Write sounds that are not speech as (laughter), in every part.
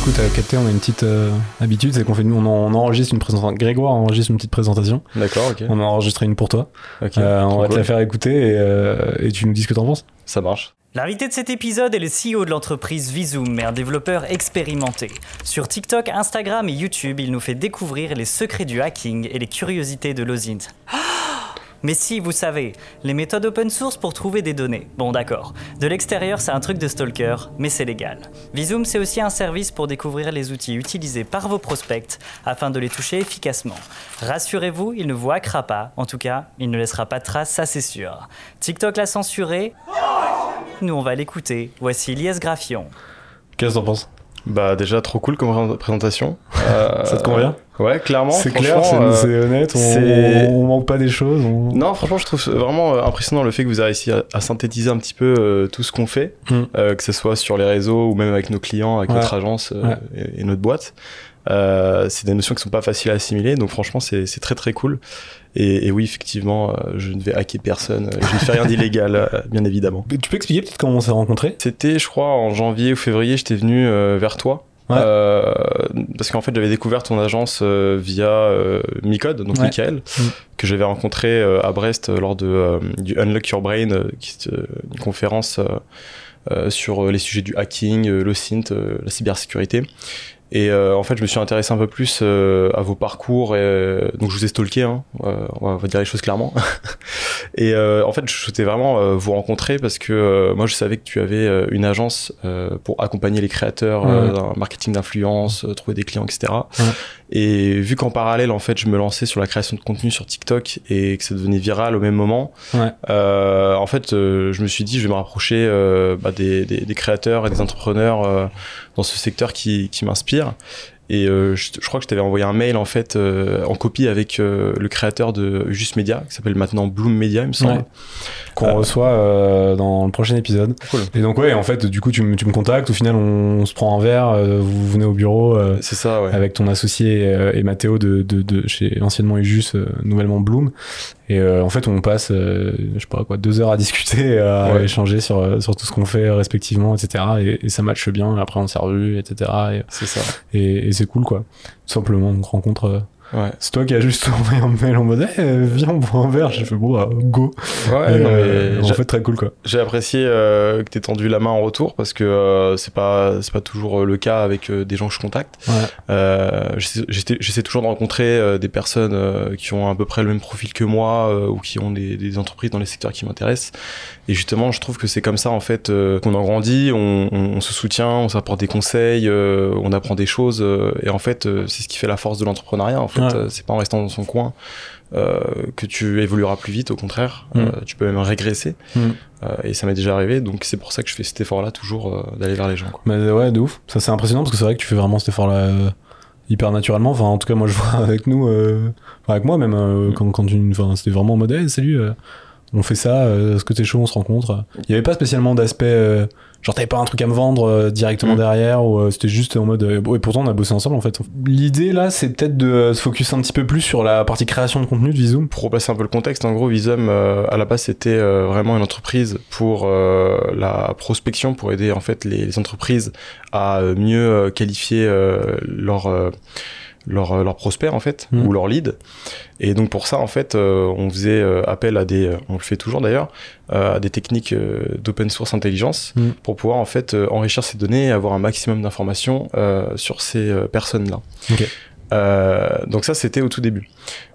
Du coup, t'as capté, on a une petite euh, habitude, c'est qu'on fait, on, on enregistre une présentation. Grégoire enregistre une petite présentation. D'accord, ok. On a enregistré une pour toi. Ok, Euh, on va te la faire écouter et, euh, et tu nous dis ce que t'en penses. Ça marche. L'invité de cet épisode est le CEO de l'entreprise Vizoom, un développeur expérimenté. Sur TikTok, Instagram et YouTube, il nous fait découvrir les secrets du hacking et les curiosités de l'OSINT. Mais si, vous savez, les méthodes open source pour trouver des données. Bon d'accord, de l'extérieur c'est un truc de stalker, mais c'est légal. Vizoom c'est aussi un service pour découvrir les outils utilisés par vos prospects afin de les toucher efficacement. Rassurez-vous, il ne vous hackera pas, en tout cas, il ne laissera pas de traces, ça c'est sûr. TikTok l'a censuré, nous, on va l'écouter. Voici Lies Graphion. Qu'est-ce que t'en penses? Bah déjà trop cool comme pré- présentation. Euh, (laughs) Ça te convient Ouais, clairement. C'est clair, c'est euh, c'est honnête, on, manque pas des choses. on- Non, franchement, je trouve vraiment euh, impressionnant le fait que vous avez réussi à, à synthétiser un petit peu euh, tout ce qu'on fait, Mm. euh, que ce soit sur les réseaux ou même avec nos clients, avec Ouais. notre agence euh, Ouais. et, et notre boîte. Euh, c'est des notions qui sont pas faciles à assimiler, donc franchement, c'est c'est très très cool. Et, et oui, effectivement, euh, je ne vais hacker personne, je ne fais rien (laughs) d'illégal, euh, bien évidemment. Mais Tu peux expliquer peut-être comment on s'est rencontrés? C'était, je crois, en janvier ou février, j'étais venu euh, vers toi. Ouais. Euh, parce qu'en fait, j'avais découvert ton agence euh, via euh, Micode, donc Ouais. Michael, Mm. que j'avais rencontré à Brest lors de, du Unlock Your Brain, qui est une conférence sur les sujets du hacking, le synth, la cybersécurité. Et euh, en fait, je me suis intéressé un peu plus euh, à vos parcours. Et, euh, donc, je vous ai stalké, hein, euh, on, va, dire les choses clairement. (laughs) et euh, en fait, je souhaitais vraiment euh, vous rencontrer parce que euh, moi, je savais que tu avais euh, une agence euh, pour accompagner les créateurs Ouais. dans le marketing d'influence, euh, trouver des clients, etc. Ouais. Et vu qu'en parallèle, en fait, je me lançais sur la création de contenu sur TikTok et que ça devenait viral au même moment, Ouais. euh, en fait, euh, je me suis dit, je vais me rapprocher euh, bah, des, des, des créateurs et des entrepreneurs dans ce secteur qui, qui m'inspire. Et euh, je, je crois que je t'avais envoyé un mail en fait euh, en copie avec euh, le créateur de Just Media qui s'appelle maintenant Bloom Media, il me semble. Ouais. Qu'on reçoit dans le prochain épisode. Cool. Et donc, ouais, en fait, du coup, tu, me- tu me contactes. Au final, on, se prend un verre. vous venez au bureau. C'est ça, ouais. avec ton associé euh, et Mathéo de, de, de chez anciennement Ujus, nouvellement Bloom. Et euh, en fait, on passe, euh, je sais pas quoi, deux heures à discuter, à Ouais. échanger sur, euh, sur tout ce qu'on fait respectivement, etc. Et, et ça matche bien. Après, on s'est revus, etc. C'est ça. Et, c'est cool, quoi. Tout simplement, donc rencontre. Ouais. c'est toi qui as juste (laughs) envoyé un mail en mode, Eh, viens, on boit un verre. J'ai fait, bon, bah, go. Ouais, Et, non, euh, mais en fait, très cool, quoi. j'ai apprécié euh, que t'aies tendu la main en retour parce que euh, c'est pas c'est pas toujours euh, le cas avec euh, des gens que je contacte. Ouais. J'essaie- toujours de rencontrer des personnes qui ont à peu près le même profil que moi ou qui ont des, des entreprises dans les secteurs qui m'intéressent. Et justement, je trouve que c'est comme ça en fait qu'on en grandit, on, on, on se soutient, on s'apporte des conseils, on apprend des choses. et en fait, c'est ce qui fait la force de l'entrepreneuriat. En fait, Ouais. Euh, c'est pas en restant dans son coin. euh, que tu évolueras plus vite, au contraire, Mm. Euh, tu peux même régresser, Mm. Euh, et ça m'est déjà arrivé, donc c'est pour ça que je fais cet effort-là toujours d'aller vers les gens. Quoi. Mais ouais, de ouf. Ça, c'est impressionnant parce que c'est vrai que tu fais vraiment cet effort-là hyper naturellement. Enfin, en tout cas, moi, je (laughs) vois avec nous, enfin, avec moi même, euh, quand, enfin, c'était vraiment en mode, Hey, salut, on fait ça, est-ce que t'es chaud, on se rencontre? Il y avait pas spécialement d'aspect, genre, t'avais pas un truc à me vendre euh, directement Mm. derrière, ou euh, c'était juste en mode, euh, bon, et pourtant, on a bossé ensemble, en fait. L'idée, là, c'est peut-être de euh, se focus un petit peu plus sur la partie création de contenu de Vizoom. Pour replacer un peu le contexte, en gros, Visum, euh, à la base, c'était euh, vraiment une entreprise pour euh, la prospection, pour aider en fait les, les entreprises à euh, mieux euh, qualifier euh, leurs euh, leurs prospects en fait Mm. ou leurs leads. Et donc pour ça, en fait, euh, on faisait euh, appel à des, on le fait toujours d'ailleurs, euh, à des techniques euh, d'open source intelligence Mm. pour pouvoir en fait enrichir ces données et avoir un maximum d'informations sur ces personnes-là. Ok. Euh, donc ça, c'était au tout début.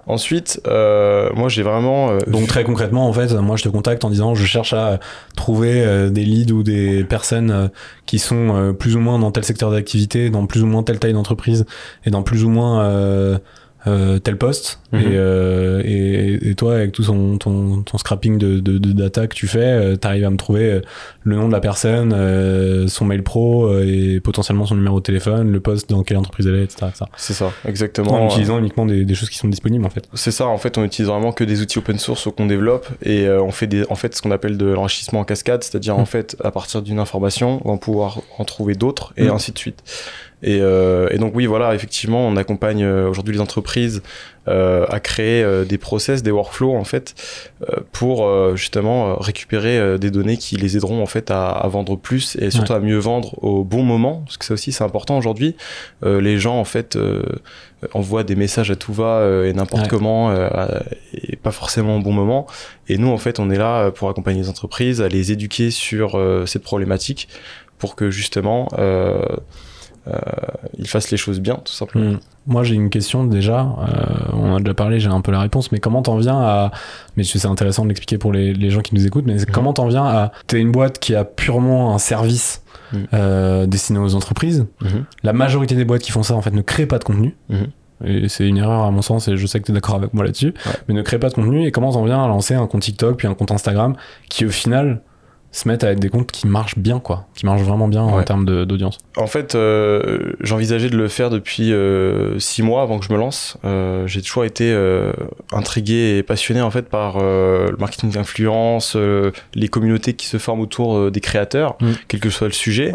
Ensuite, euh, moi, j'ai vraiment euh, Donc très concrètement, en fait, moi je te contacte en disant je cherche à trouver euh, des leads ou des personnes euh, qui sont plus ou moins dans tel secteur d'activité, dans plus ou moins telle taille d'entreprise et dans plus ou moins euh, tel poste Mhm. et, euh, et, et toi avec tout ton, ton, ton scrapping de, de, de data que tu fais euh, t'arrives à me trouver euh, le nom de la personne euh, son mail pro euh, et potentiellement son numéro de téléphone le poste dans quelle entreprise elle est etc. C'est ça, exactement. en utilisant uniquement des, des choses qui sont disponibles en fait C'est ça, en fait, on utilise vraiment que des outils open source qu'on développe et euh, on fait des, en fait ce qu'on appelle de l'enrichissement en cascade, c'est-à-dire Mm. en fait à partir d'une information, on va pouvoir en trouver d'autres et Mm. ainsi de suite. Et, euh, et donc oui, voilà, effectivement, on accompagne euh, aujourd'hui les entreprises euh, à créer euh, des process, des workflows en fait, euh, pour euh, justement récupérer euh, des données qui les aideront en fait à, à vendre plus et surtout à mieux vendre au bon moment, parce que ça aussi c'est important aujourd'hui. Euh, les gens en fait euh, envoient des messages à tout va euh, et n'importe Ouais. comment euh, et pas forcément au bon moment. Et nous en fait on est là pour accompagner les entreprises, à les éduquer sur euh, cette problématique pour que justement ils fassent les choses bien tout simplement. Hmm. Moi, j'ai une question déjà. Euh, on en a déjà parlé, j'ai un peu la réponse. Mais comment t'en viens à. Mais c'est intéressant de l'expliquer pour les, les gens qui nous écoutent. Mais comment t'en viens à. T'es une boîte qui a purement un service Mhm. euh, destiné aux entreprises. La majorité des boîtes qui font ça, en fait, ne créent pas de contenu. Et c'est une erreur à mon sens, et je sais que tu es d'accord avec moi là-dessus, Ouais. mais ne créent pas de contenu. Et comment t'en viens à lancer un compte TikTok, puis un compte Instagram, qui au final se mettent à être des comptes qui marchent bien, quoi, qui marchent vraiment bien en termes d'audience. En fait, euh, j'envisageais de le faire depuis euh, six mois avant que je me lance. Euh, j'ai toujours été euh, intrigué et passionné en fait par euh, le marketing d'influence, euh, les communautés qui se forment autour euh, des créateurs, Mm. quel que soit le sujet.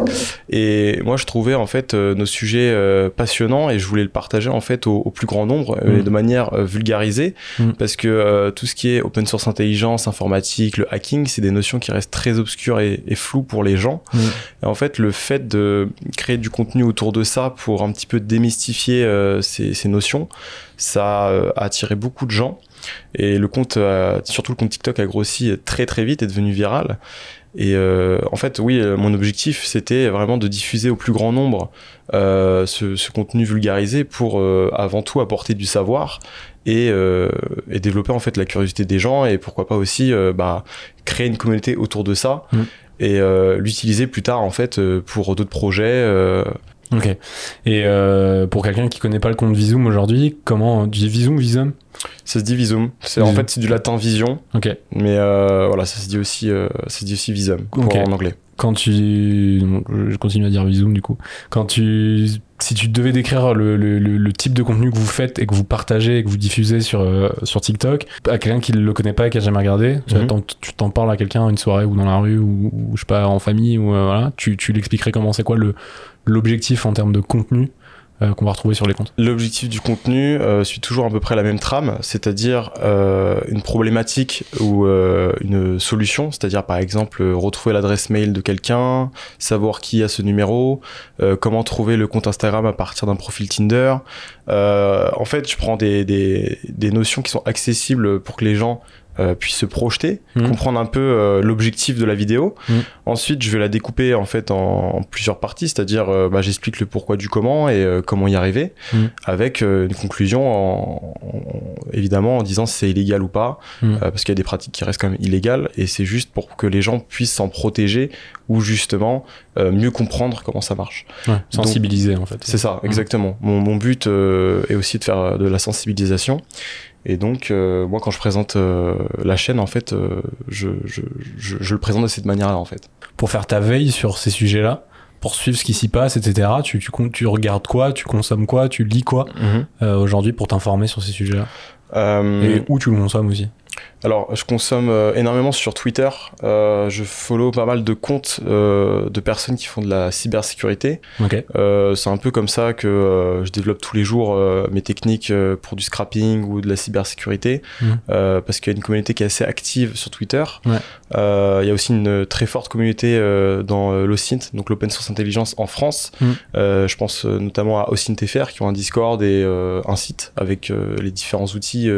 Et moi, je trouvais en fait euh, nos sujets euh, passionnants et je voulais le partager en fait au, au plus grand nombre euh, Mm. et de manière euh, vulgarisée, Mm. parce que euh, tout ce qui est open source intelligence, informatique, le hacking, c'est des notions qui restent très obscures et, et floues pour les gens. Et en fait, le fait de créer du contenu autour de ça pour un petit peu démystifier euh, ces, ces notions, ça euh, a attiré beaucoup de gens. Et le compte, euh, surtout le compte TikTok, a grossi très très vite, est devenu viral. Et euh, en fait, oui, mon objectif, c'était vraiment de diffuser au plus grand nombre euh, ce, ce contenu vulgarisé pour euh, avant tout apporter du savoir et, euh, et développer en fait la curiosité des gens et pourquoi pas aussi euh, bah, créer une communauté autour de ça Mm. et euh, l'utiliser plus tard en fait pour d'autres projets. Ok. Et pour quelqu'un qui connaît pas le compte Visum aujourd'hui, comment tu dis Visum, Visum? Ça se dit Visum. C'est en fait c'est du latin vision, Ok. mais voilà, ça se dit aussi, ça se dit aussi Visum pour Ok. en anglais. Quand tu, je continue à dire Visum du coup. Quand tu, si tu devais décrire le, le, type de contenu que vous faites et que vous partagez et que vous diffusez sur euh, sur TikTok, à quelqu'un qui le connaît pas et qui a jamais regardé, tu Mhm. t'en- tu t'en parles à quelqu'un une soirée ou dans la rue ou, ou, je sais pas en famille ou euh, voilà, tu tu l'expliquerais comment c'est quoi le l'objectif en termes de contenu euh, qu'on va retrouver sur les comptes. L'objectif du contenu euh, suit toujours à peu près la même trame, c'est-à-dire euh, une problématique ou une solution, c'est-à-dire par exemple retrouver l'adresse mail de quelqu'un, savoir qui a ce numéro, comment trouver le compte Instagram à partir d'un profil Tinder. En fait, je prends des, des, des notions qui sont accessibles pour que les gens euh, puissent se projeter, Mhm. comprendre un peu euh, l'objectif de la vidéo. Mhm. Ensuite, je vais la découper en fait en, en plusieurs parties, c'est-à-dire euh, bah, j'explique le pourquoi du comment et euh, comment y arriver, Mhm. avec euh, une conclusion en, en- évidemment en disant si c'est illégal ou pas, parce qu'il y a des pratiques qui restent quand même illégales et c'est juste pour que les gens puissent s'en protéger ou justement euh, mieux comprendre comment ça marche. Sensibiliser en fait. C'est ça, exactement. Mon, mon but euh, est aussi de faire de la sensibilisation. Et donc, euh, moi, quand je présente euh, la chaîne, en fait, euh, je, je, je, je le présente de cette manière-là, en fait. pour faire ta veille sur ces sujets-là, pour suivre ce qui s'y passe, etc. Tu, tu, tu regardes quoi, tu consommes quoi, tu lis quoi euh, aujourd'hui pour t'informer sur ces sujets-là? Euh, Et où tu le consommes aussi? Alors, je consomme euh, énormément sur Twitter. Euh, je follow pas mal de comptes euh, de personnes qui font de la cybersécurité. Ok. Euh, c'est un peu comme ça que euh, je développe tous les jours euh, mes techniques pour du scrapping ou de la cybersécurité, euh, parce qu'il y a une communauté qui est assez active sur Twitter. Ouais. Euh, il y a aussi une très forte communauté dans l'OSINT, donc l'Open Source Intelligence en France. Euh, je pense notamment à OSINT.fr qui ont un Discord et un site avec les différents outils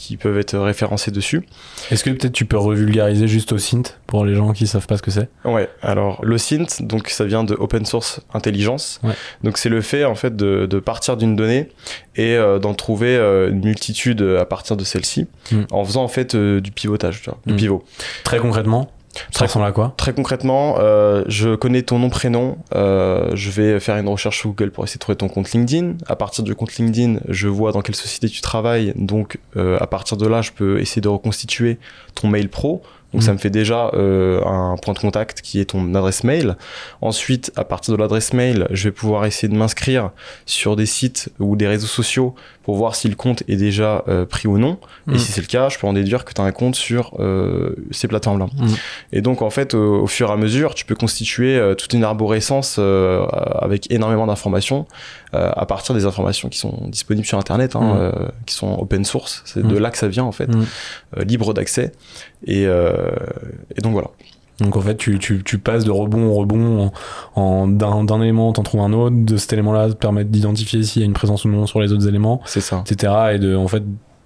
qui peuvent être référencés dessus. Est-ce que peut-être tu peux revulgariser juste au Synth pour les gens qui savent pas ce que c'est? Ouais, alors le SINT, donc ça vient de Open Source Intelligence. Ouais. Donc c'est le fait en fait de, de partir d'une donnée et euh, d'en trouver euh, une multitude à partir de celle-ci Mm. en faisant en fait euh, du pivotage, tu vois, du Mm. pivot. Très concrètement Très concrètement, euh, je connais ton nom, prénom. euh, je vais faire une recherche sur Google pour essayer de trouver ton compte LinkedIn. À partir du compte LinkedIn, je vois dans quelle société tu travailles. Donc, euh, à partir de là, je peux essayer de reconstituer ton mail pro. Donc, ça me fait déjà euh, un point de contact qui est ton adresse mail. Ensuite, à partir de l'adresse mail, je vais pouvoir essayer de m'inscrire sur des sites ou des réseaux sociaux pour voir si le compte est déjà euh, pris ou non. Et si c'est le cas, je peux en déduire que tu as un compte sur euh, ces plateformes-là. Mhm. Et donc, en fait, au, fur et à mesure, tu peux constituer toute une arborescence avec énormément d'informations à partir des informations qui sont disponibles sur Internet, hein, qui sont open source. C'est de là que ça vient, en fait, libre d'accès. Et, euh, et donc, voilà. Donc en fait, tu, tu, tu passes de rebond en rebond en, d'un élément, t'en trouves un autre, de cet élément-là te permettre d'identifier s'il y a une présence ou non sur les autres éléments, C'est ça. etc. Et de en fait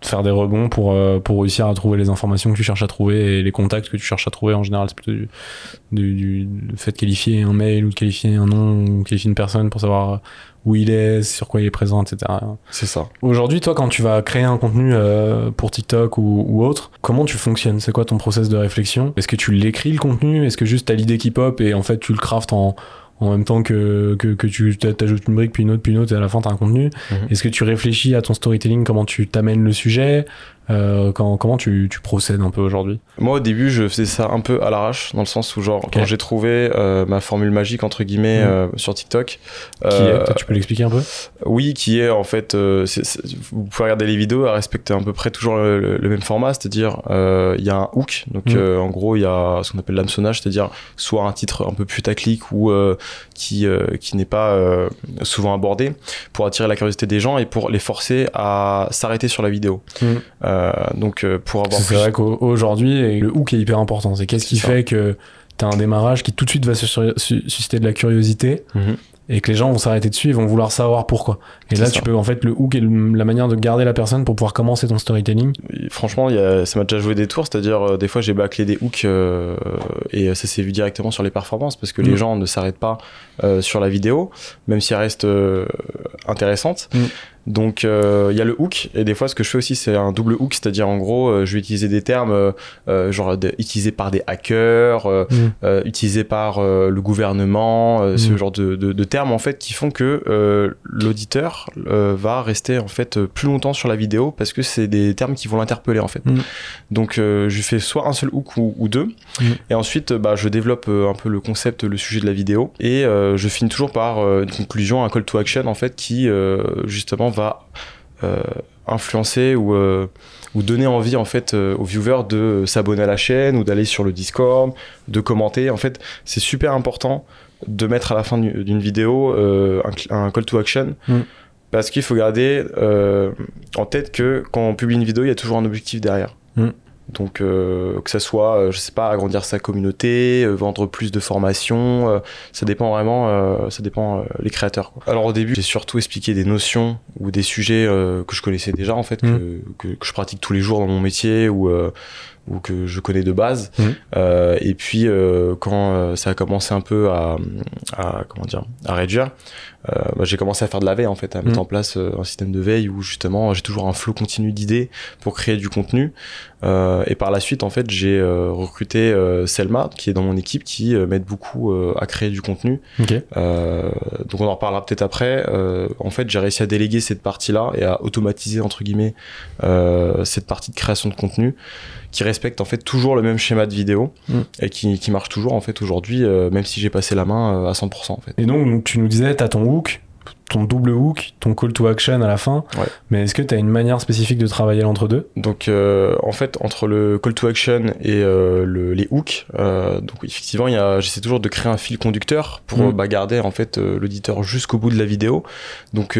faire des rebonds pour, euh, pour réussir à trouver les informations que tu cherches à trouver et les contacts que tu cherches à trouver. En général, c'est plutôt du, du, du- fait de qualifier un mail ou de qualifier un nom ou de qualifier une personne pour savoir où il est, sur quoi il est présent, etc. C'est ça. Aujourd'hui, toi, quand tu vas créer un contenu euh, pour TikTok ou, ou autre, comment tu fonctionnes? C'est quoi ton process de réflexion? Est-ce que tu l'écris le contenu? Est-ce que juste t'as l'idée qui pop et en fait tu le craftes en, en même temps que, que, que tu t'ajoutes une brique, puis une autre, puis une autre, et à la fin t'as un contenu Mhm. Est-ce que tu réfléchis à ton storytelling Comment tu t'amènes le sujet? Euh, quand, Comment tu, tu procèdes un peu aujourd'hui? Moi, au début, je faisais ça un peu à l'arrache, dans le sens où, genre, quand j'ai trouvé euh, ma formule magique, entre guillemets, Mhm. euh, sur TikTok, Qui est Tu peux l'expliquer un peu? Oui, qui est en fait, vous pouvez regarder les vidéos, à respecter à peu près toujours le, le- le même format, c'est-à-dire il y a un hook, donc Mm. en gros il y a ce qu'on appelle l'hameçonnage, c'est-à-dire soit un titre un peu putaclic ou qui qui n'est pas souvent abordé pour attirer la curiosité des gens et pour les forcer à s'arrêter sur la vidéo. Mm. Euh, donc euh, pour avoir C'est vrai qu'aujourd'hui, le hook est hyper important. C'est qu'est-ce qui ça. fait que t'as un démarrage qui tout de suite va susciter de la curiosité Mhm. Et que les gens vont s'arrêter dessus et vont vouloir savoir pourquoi. Et là, ça. tu peux, en fait, le hook le- la manière de garder la personne pour pouvoir commencer ton storytelling. Et franchement, y a, ça m'a déjà joué des tours, c'est-à-dire euh, des fois j'ai bâclé des hooks euh, et ça s'est vu directement sur les performances parce que Mm. les gens ne s'arrêtent pas euh, sur la vidéo, même si elle reste intéressante. Mm. Donc euh, il y a le hook et des fois ce que je fais aussi c'est un double hook, c'est-à-dire en gros euh, je vais utiliser des termes euh, genre de- utilisés par des hackers, Mm. utilisés par le gouvernement, ce Mm. genre de, de- de termes en fait qui font que euh, l'auditeur euh, va rester en fait euh, plus longtemps sur la vidéo parce que c'est des termes qui vont l'interpeller en fait. Mm. Donc euh, je fais soit un seul hook ou, ou deux Mm. et ensuite bah, je développe un peu le concept, le sujet de la vidéo et je finis toujours par une conclusion, un call to action en fait qui justement va influencer ou ou donner envie en fait euh, aux viewers de s'abonner à la chaîne ou d'aller sur le Discord, de commenter. En fait, c'est super important de mettre à la fin du- d'une vidéo euh, un, call to action Mm. parce qu'il faut garder euh, en tête que quand on publie une vidéo, il y a toujours un objectif derrière. Mm. Donc euh, que ça soit, je sais pas, agrandir sa communauté, vendre plus de formations, ça dépend vraiment, ça dépend les créateurs. quoi. Alors au début, j'ai surtout expliqué des notions ou des sujets que je connaissais déjà en fait, Mm. que, que, que je pratique tous les jours dans mon métier ou ou que je connais de base. Mm. Euh, et puis euh, quand euh, ça a commencé un peu à, à comment dire, à réduire, euh, bah, j'ai commencé à faire de la veille en fait, à mettre Mm. en place euh, un système de veille où justement j'ai toujours un flot continu d'idées pour créer du contenu. Euh, et par la suite, en fait, j'ai euh, recruté euh, Selma, qui est dans mon équipe, qui m'aide beaucoup euh, à créer du contenu. Ok. Euh, donc on en reparlera peut-être après. Euh, en fait, j'ai réussi à déléguer cette partie-là et à automatiser entre guillemets euh, cette partie de création de contenu qui respecte en fait toujours le même schéma de vidéo Mm. et qui, qui marche toujours en fait aujourd'hui, euh, même si j'ai passé la main euh, à 100% en fait. Et donc, donc, tu nous disais, t'as ton hook, ton double hook, ton call to action à la fin. Ouais. Mais est-ce que t'as une manière spécifique de travailler l'entre-deux Donc euh, en fait entre le call to action et euh, le, les hooks, euh, donc effectivement j'essaie toujours de créer un fil conducteur pour Mm. bah, garder en fait l'auditeur jusqu'au bout de la vidéo. Donc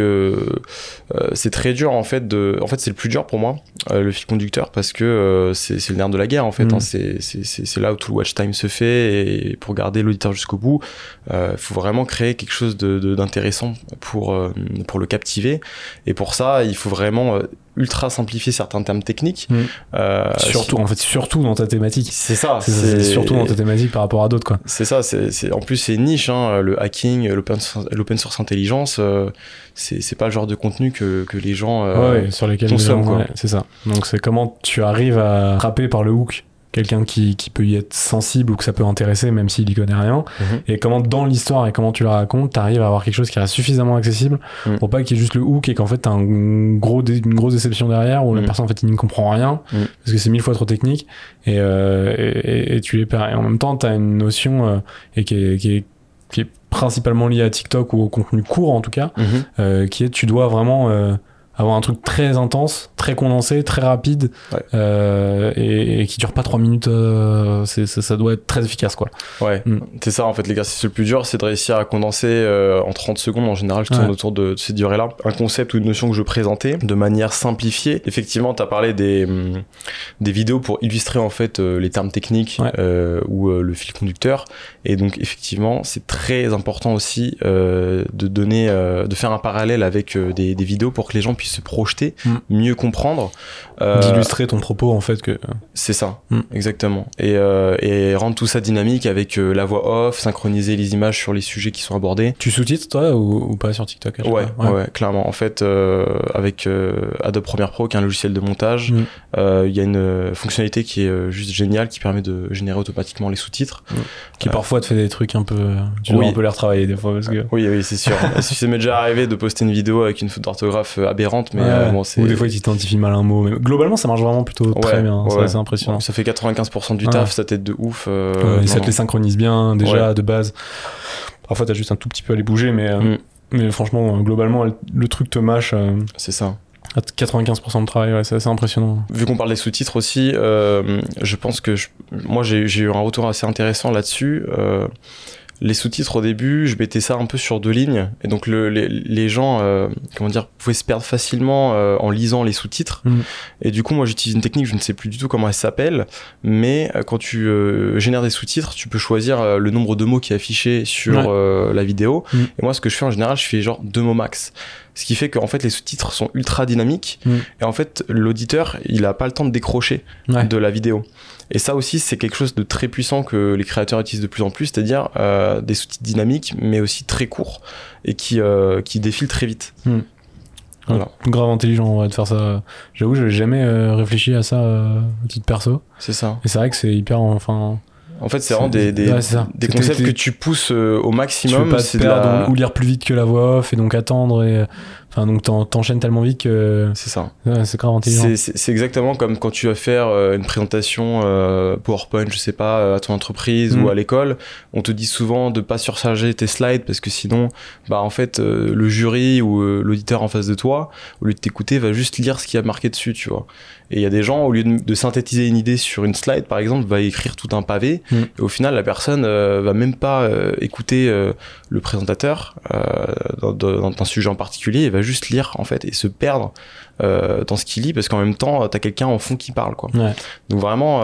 c'est très dur en fait de, en fait c'est le plus dur pour moi le fil conducteur parce que c'est le nerf de la guerre en fait. Mm. hein. c'est là où tout le watch time se fait et pour garder l'auditeur jusqu'au bout, il faut vraiment créer quelque chose de de- d'intéressant pour euh, pour le captiver et pour ça il faut vraiment euh, ultra simplifier certains termes techniques. Mm. Euh, Surtout, en fait, surtout dans ta thématique. c'est ça, C'est surtout dans ta thématique par rapport à d'autres, quoi. c'est ça, c'est en plus c'est niche, hein, le hacking, l'open source, intelligence, euh, c'est pas le genre de contenu que, que les gens. euh, ouais, sur lesquels les consomment, ouais, c'est ça. Donc c'est comment tu arrives à frapper par le hook quelqu'un qui, qui peut y être sensible ou que ça peut intéresser même s'il y connaît rien Mhm. et comment dans l'histoire et comment tu la racontes t'arrives à avoir quelque chose qui reste suffisamment accessible Mhm. pour pas qu'il y ait juste le hook et qu'en fait t'as un gros une grosse déception derrière où la Mhm. personne en fait il ne comprend rien parce que c'est mille fois trop technique et, euh, et, tu les perds et en même temps t'as une notion euh, et qui est, qui est qui est principalement liée à TikTok ou au contenu court en tout cas euh, qui est tu dois vraiment euh, avoir un truc très intense, très condensé, très rapide Ouais. euh, et, et qui dure pas 3 minutes. euh, c'est- ça, ça doit être très efficace quoi. Ouais, Mm. c'est ça en fait l'exercice le plus dur, c'est de réussir à condenser euh, en 30 secondes en général, je tourne Ouais. autour de, de cette durée-là, un concept ou une notion que je présentais de manière simplifiée. Effectivement, tu as parlé des, hum, des vidéos pour illustrer en fait les termes techniques Ouais. ou le fil conducteur et donc effectivement, c'est très important aussi de donner de faire un parallèle avec des, des vidéos pour que les gens puissent se projeter, Mm. mieux comprendre. Euh, D'illustrer ton propos en fait que. c'est ça, Mm. exactement. Et, euh, et rendre tout ça dynamique avec euh, la voix off, synchroniser les images sur les sujets qui sont abordés. Tu sous-titres toi ou, ou pas sur TikTok Ouais, clairement. En fait, euh, avec euh, Adobe Premiere Pro, qui est un logiciel de montage, Mm. euh, il y a une euh, fonctionnalité qui est euh, juste géniale, qui permet de générer automatiquement les sous-titres. Qui Euh, parfois te fait des trucs un peu. Tu dois oui. un peu les retravailler des fois parce que. Oui, oui, c'est sûr. (laughs) ça m'est déjà arrivé de poster une vidéo avec une faute d'orthographe euh, mais Ouais. euh, bon, c'est. ou des fois ils t'identifient mal un mot. Mais globalement ça marche vraiment plutôt très bien. C'est ouais. assez impressionnant. Ça fait 95% du taf, ça t'aide de ouf. euh, et ça te les synchronise bien déjà de base. Parfois t'as juste un tout petit peu à les bouger mais. euh, Mm. Mais franchement, globalement, le truc te mâche c'est ça. à 95% de travail, ouais, c'est assez impressionnant. Vu qu'on parle des sous-titres aussi, euh, je pense que je- moi j'ai j'ai eu un retour assez intéressant là-dessus. Euh, les sous-titres au début, je mettais ça un peu sur deux lignes, et donc le, les, les gens, euh, comment dire, pouvaient se perdre facilement euh, en lisant les sous-titres. Mm. Et du coup, moi j'utilise une technique, je ne sais plus du tout comment elle s'appelle, mais euh, quand tu génères des sous-titres, tu peux choisir le nombre de mots qui est affiché sur Ouais. la vidéo. Mm. Et moi, ce que je fais en général, je fais genre deux mots max. Ce qui fait qu'en fait, les sous-titres sont ultra dynamiques. Mm. Et en fait, l'auditeur, il a pas le temps de décrocher Ouais. de la vidéo. Et ça aussi, c'est quelque chose de très puissant que les créateurs utilisent de plus en plus, c'est-à-dire euh, des sous-titres dynamiques, mais aussi très courts et qui, euh, qui défilent très vite. Voilà. Ouais, grave intelligent en vrai, de faire ça. J'avoue, j'avais jamais euh, réfléchi à ça à titre perso. C'est ça. Et c'est vrai que c'est hyper. Enfin, En fait, c'est vraiment des, des, Ouais, concepts que tu pousses euh, au tu maximum. pas te perdre la- ou, ou lire plus vite que la voix off et donc attendre. Et, enfin, donc t'en- t'enchaînes tellement vite que C'est ça. ouais, c'est grave intelligent. C'est- exactement comme quand tu vas faire euh, une présentation euh, PowerPoint, je sais pas, euh, à ton entreprise Mm. ou à l'école. On te dit souvent de pas surcharger tes slides parce que sinon, bah en fait, euh, le jury ou euh, l'auditeur en face de toi, au lieu de t'écouter, va juste lire ce qu'il y a marqué dessus, tu vois. Et il y a des gens, au lieu de, de synthétiser une idée sur une slide, par exemple, va écrire tout un pavé. Mm. Et au final, la personne euh, va même pas euh, écouter euh, le présentateur euh, dans, un sujet en particulier, et va juste lire en fait et se perdre dans ce qu'il lit parce qu'en même temps, t'as quelqu'un en fond qui parle, quoi. Ouais. Donc vraiment,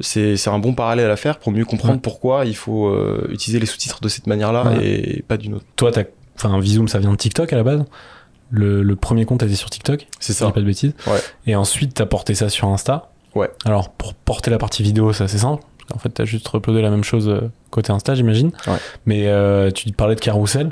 c'est un bon parallèle à faire pour mieux comprendre Ouais. pourquoi il faut utiliser les sous-titres de cette manière-là Ouais. et pas d'une autre. Toi, t'as. Enfin, Vizoom, ça vient de TikTok à la base? Le, le premier compte était sur TikTok, C'est si ça. pas de bêtises. Ouais. Et ensuite, t'as porté ça sur Insta. Ouais. Alors, pour porter la partie vidéo, c'est assez simple. En fait, t'as juste uploadé la même chose euh, côté Insta, j'imagine. Ouais. Mais euh, tu parlais de carousel.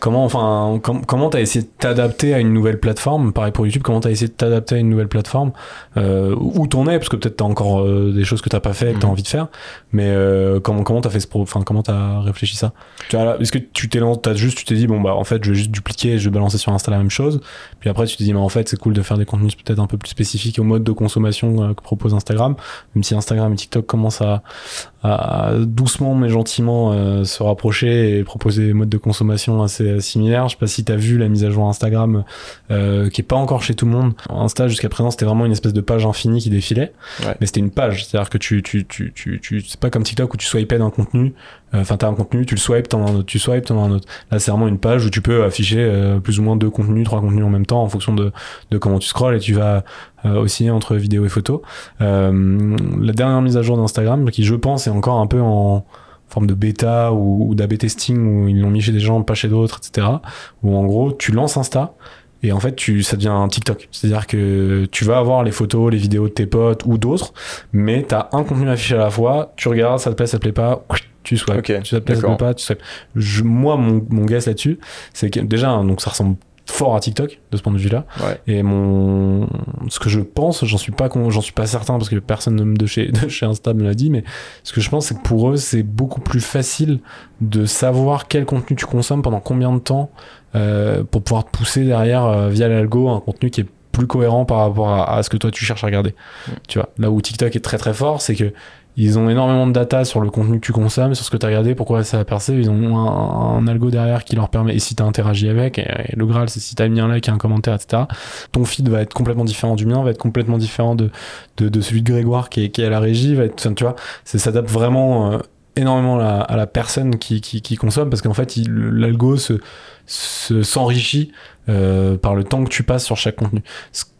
Comment, enfin, com- comment t'as essayé de t'adapter à une nouvelle plateforme? Pareil pour YouTube, comment t'as essayé de t'adapter à une nouvelle plateforme? Euh, Où t'en es Parce que peut-être t'as encore euh, des choses que t'as pas fait, que t'as Mhm. envie de faire. Mais euh, comment comment t'as fait ce pro Enfin, comment t'as réfléchi ça? Tu vois, là, Est-ce que tu t'es lancé- t'as juste, tu t'es dit bon bah en fait je vais juste dupliquer, je vais balancer sur Insta la même chose. Puis après tu te dis mais en fait c'est cool de faire des contenus peut-être un peu plus spécifiques au mode de consommation euh, que propose Instagram. Même si Instagram et TikTok commencent à, à doucement mais gentiment euh, se rapprocher et proposer des modes de consommation assez euh, similaires. Je sais pas si t'as vu la mise à jour Instagram euh, qui est pas encore chez tout le monde. Insta jusqu'à présent c'était vraiment une espèce de page infinie qui défilait, Ouais. mais c'était une page. C'est-à-dire que tu tu tu tu, tu c'est pas comme TikTok où tu swipais d'un contenu. Euh, Enfin t'as un contenu, tu le swipes, t'en as un autre, tu swipes, t'en as un autre. Là c'est vraiment une page où tu peux afficher euh, plus ou moins deux contenus, trois contenus en même temps en fonction de de comment tu scrolles et tu vas euh, osciller entre vidéo et photo. Euh, la dernière mise à jour d'Instagram, qui je pense est encore un peu en forme de bêta ou, ou d'AB testing où ils l'ont mis chez des gens, pas chez d'autres, etc. Où en gros tu lances Insta et en fait tu, ça devient un TikTok. C'est-à-dire que tu vas avoir les photos, les vidéos de tes potes ou d'autres, mais tu as un contenu affiché à la fois, tu regardes, ça te plaît, ça te plaît pas, tu swipes. Ok, ça te plaît, ça te plaît pas, tu swipes. Je, moi, mon, mon guess là-dessus, c'est que déjà, donc ça ressemble fort à TikTok de ce point de vue-là. Ouais. Et mon, ce que je pense, j'en suis pas, con- j'en suis pas certain parce que personne de chez, (laughs) de chez Insta me l'a dit, mais ce que je pense, c'est que pour eux, c'est beaucoup plus facile de savoir quel contenu tu consommes pendant combien de temps euh, pour pouvoir te pousser derrière euh, via l'algo un contenu qui est plus cohérent par rapport à, à ce que toi tu cherches à regarder. Tu vois, là où TikTok est très très fort, c'est que ils ont énormément de data sur le contenu que tu consommes, sur ce que tu as regardé, pourquoi ça a percé. Ils ont un, algo derrière qui leur permet, et si tu as interagi avec, et, le Graal, c'est si tu as mis un like et un commentaire, etc. Ton feed va être complètement différent du mien, va être complètement différent de, de, celui de Grégoire qui est, qui est à la régie, va être, tu vois, ça s'adapte vraiment euh, énormément à la, personne qui, qui, consomme parce qu'en fait, l'algo se- s'enrichit euh, par le temps que tu passes sur chaque contenu.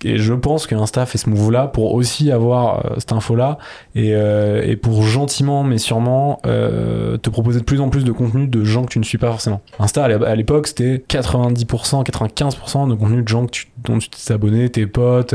Et je pense que Insta fait ce move-là pour aussi avoir euh, cette info-là et, euh, et pour gentiment mais sûrement te proposer de plus en plus de contenu de gens que tu ne suis pas forcément. Insta à l'é- à l'époque c'était 90%, 95% de contenu de gens que tu, dont tu t'es abonné, tes potes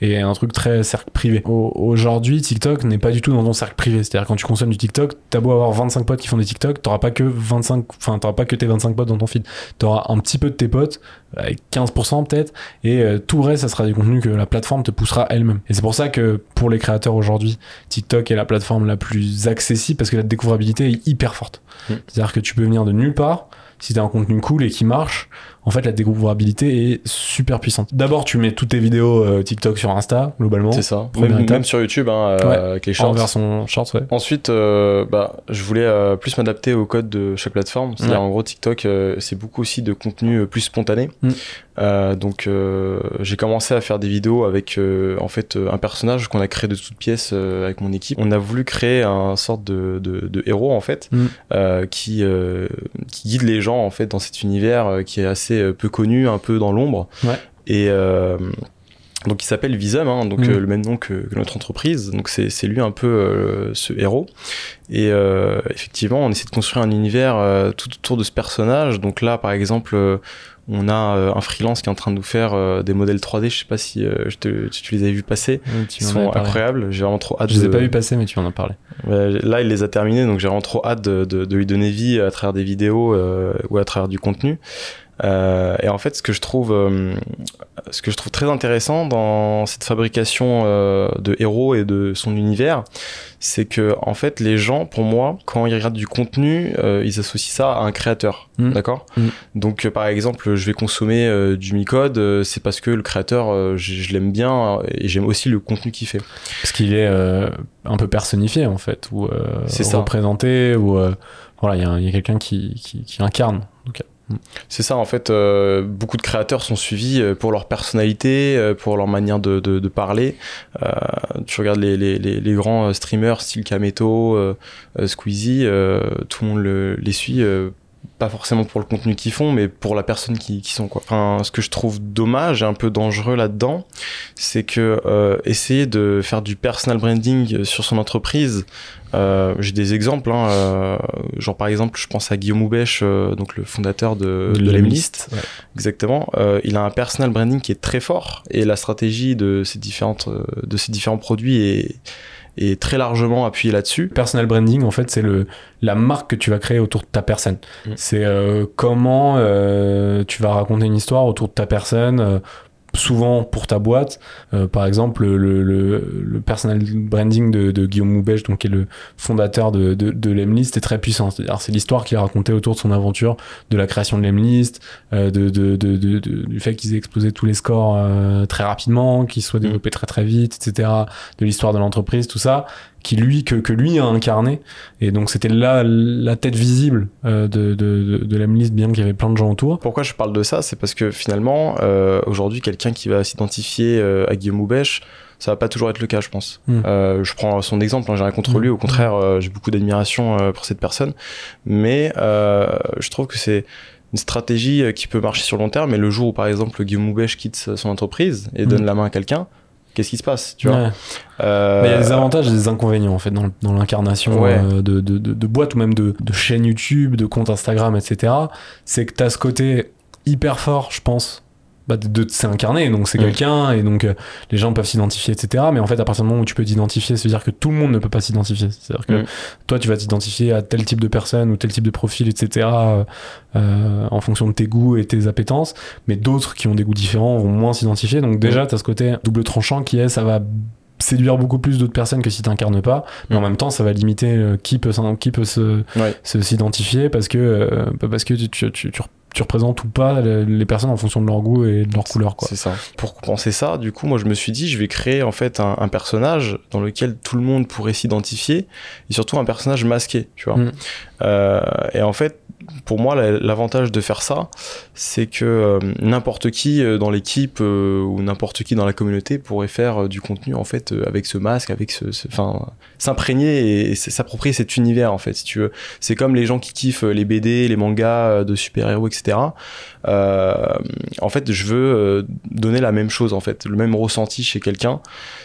et un truc très cercle privé. Au- Aujourd'hui TikTok n'est pas du tout dans ton cercle privé. C'est-à-dire quand tu consommes du TikTok, t'as beau avoir 25 potes qui font des TikTok, t'auras pas que 25, enfin t'auras pas que tes 25 potes dans ton feed. T'auras un petit peu de tes potes avec 15% peut-être, et euh, tout le reste, ça sera du contenu que la plateforme te poussera elle-même. Et c'est pour ça que pour les créateurs aujourd'hui, TikTok est la plateforme la plus accessible parce que la découvrabilité est hyper forte. Mm. C'est-à-dire que tu peux venir de nulle part, si t'as un contenu cool et qui marche, en fait la découvrabilité est super puissante. D'abord, tu mets toutes tes vidéos euh, TikTok sur Insta, globalement, C'est ça. Même, même sur YouTube, hein, euh, avec les en shorts. version shorts, ouais. Ensuite, euh, bah, je voulais plus m'adapter au code de chaque plateforme. C'est-à-dire, Ouais. en gros, TikTok, c'est beaucoup aussi de contenu plus spontané. Mm. Donc, j'ai commencé à faire des vidéos avec, en fait, un personnage qu'on a créé de toutes pièces avec mon équipe. On a voulu créer un sorte de, de, de héros, en fait, Mm. qui, qui guide les gens, en fait, dans cet univers euh, qui est assez euh, peu connu, un peu dans l'ombre. Ouais. Et euh, donc il s'appelle Visum, hein, donc Mm. euh, le même nom que, que notre entreprise. Donc c'est c'est lui un peu euh, ce héros. Et euh, effectivement, on essaie de construire un univers tout autour de ce personnage. Donc là, par exemple, on a euh, un freelance qui est en train de nous faire euh, des modèles 3D. Je sais pas si euh, je te, si tu les as vus passer. Ils sont avais incroyables. J'ai vraiment trop hâte. Je les ai pas vu passer, mais tu en as parlé. Ouais, là, il les a terminés, donc j'ai vraiment trop hâte de, de- de lui donner vie à travers des vidéos euh, ou à travers du contenu. Euh, et en fait, ce que je trouve, euh, ce que je trouve très intéressant dans cette fabrication euh, de héros et de son univers, c'est que en fait, les gens, pour moi, quand ils regardent du contenu, ils associent ça à un créateur, Mm. d'accord? Mm. Donc, par exemple, je vais consommer du Micode, c'est parce que le créateur, je, je l'aime bien et j'aime aussi le contenu qu'il fait. Parce qu'il est un peu personnifié en fait, ou ça. représenté, ou voilà, il y a, quelqu'un qui, qui, qui incarne. C'est ça, en fait, euh, beaucoup de créateurs sont suivis euh, pour leur personnalité, euh, pour leur manière de, de, de parler. Euh, tu regardes les, les, les, grands euh, streamers style Kameto, euh, Squeezie, tout le monde le- les suit. Pas forcément pour le contenu qu'ils font, mais pour la personne qui, qui sont quoi. Enfin, ce que je trouve dommage et un peu dangereux là-dedans, c'est que euh, essayer de faire du personal branding sur son entreprise, euh, j'ai des exemples, hein, euh, genre par exemple, je pense à Guillaume Houbèche, donc le fondateur de, de, Lemlist, ouais. exactement. Il a un personal branding qui est très fort et la stratégie de ces différentes, de ces différents produits est, est très largement appuyée là-dessus. Personal branding, en fait, c'est le la marque que tu vas créer autour de ta personne. Mm. C'est euh, comment euh, tu vas raconter une histoire autour de ta personne. Souvent pour ta boîte, Euh, par exemple le, le, le personal branding de, de Guillaume Moubèche, donc qui est le fondateur de, de, de Lemlist, est très puissant. C'est-à-dire c'est l'histoire qu'il a racontée autour de son aventure, de la création de Lemlist, euh, de, de, de, de- de- du fait qu'ils aient explosé tous les scores euh, très rapidement, qu'ils soient développés très très vite, etc. De l'histoire de l'entreprise, tout ça, qui lui que, que lui a incarné. Et donc c'était là la tête visible euh, de, de, de, de Lemlist, bien qu'il y avait plein de gens autour. Pourquoi je parle de ça? C'est parce que finalement, euh, aujourd'hui, quelqu'un qui va s'identifier euh, à Guillaume Houbèche, ça va pas toujours être le cas, je pense. Mm. Euh, je prends son exemple, hein, j'ai rien contre Mm. lui, au contraire, euh, j'ai beaucoup d'admiration pour cette personne, mais je trouve que c'est une stratégie qui peut marcher sur long terme, mais le jour où, par exemple, Guillaume Houbèche quitte son entreprise et Mm. donne la main à quelqu'un, qu'est-ce qui se passe, tu vois Ouais. Euh, Mais il y a des avantages et des inconvénients en fait dans, dans l'incarnation Ouais. euh, de, de, de, de boîtes ou même de, de chaînes YouTube, de comptes Instagram, etc. C'est que tu as ce côté hyper fort, je pense, bah, de, de- c'est incarné, donc c'est Mm. quelqu'un, et donc euh, les gens peuvent s'identifier, etc. Mais en fait, à partir du moment où tu peux t'identifier, ça veut dire que tout le monde ne peut pas s'identifier. C'est-à-dire que Mm. toi, tu vas t'identifier à tel type de personne ou tel type de profil, etc. euh, euh, en fonction de tes goûts et tes appétences, mais d'autres qui ont des goûts différents vont moins s'identifier. Donc déjà, tu as ce côté double tranchant qui est, ça va séduire beaucoup plus d'autres personnes que si t'incarnes pas mais en Mm. même temps ça va limiter euh, qui peut qui peut se Ouais. s'identifier parce que euh, parce que tu, tu, tu, tu tu représentes ou pas le- les personnes en fonction de leur goût et de leur couleur quoi C'est ça. Pour compenser ça, du coup, moi, je me suis dit, je vais créer en fait un, un personnage dans lequel tout le monde pourrait s'identifier, et surtout un personnage masqué, tu vois. Mm. Euh, et en fait, pour moi, la- l'avantage de faire ça, c'est que euh, n'importe qui euh, dans l'équipe euh, ou n'importe qui dans la communauté pourrait faire du contenu en fait avec ce masque, avec ce, enfin, s'imprégner et, s'approprier cet univers en fait, si tu veux. C'est comme les gens qui kiffent les BD, les mangas de super-héros, etc. En fait, je veux donner la même chose, en fait, le même ressenti chez quelqu'un.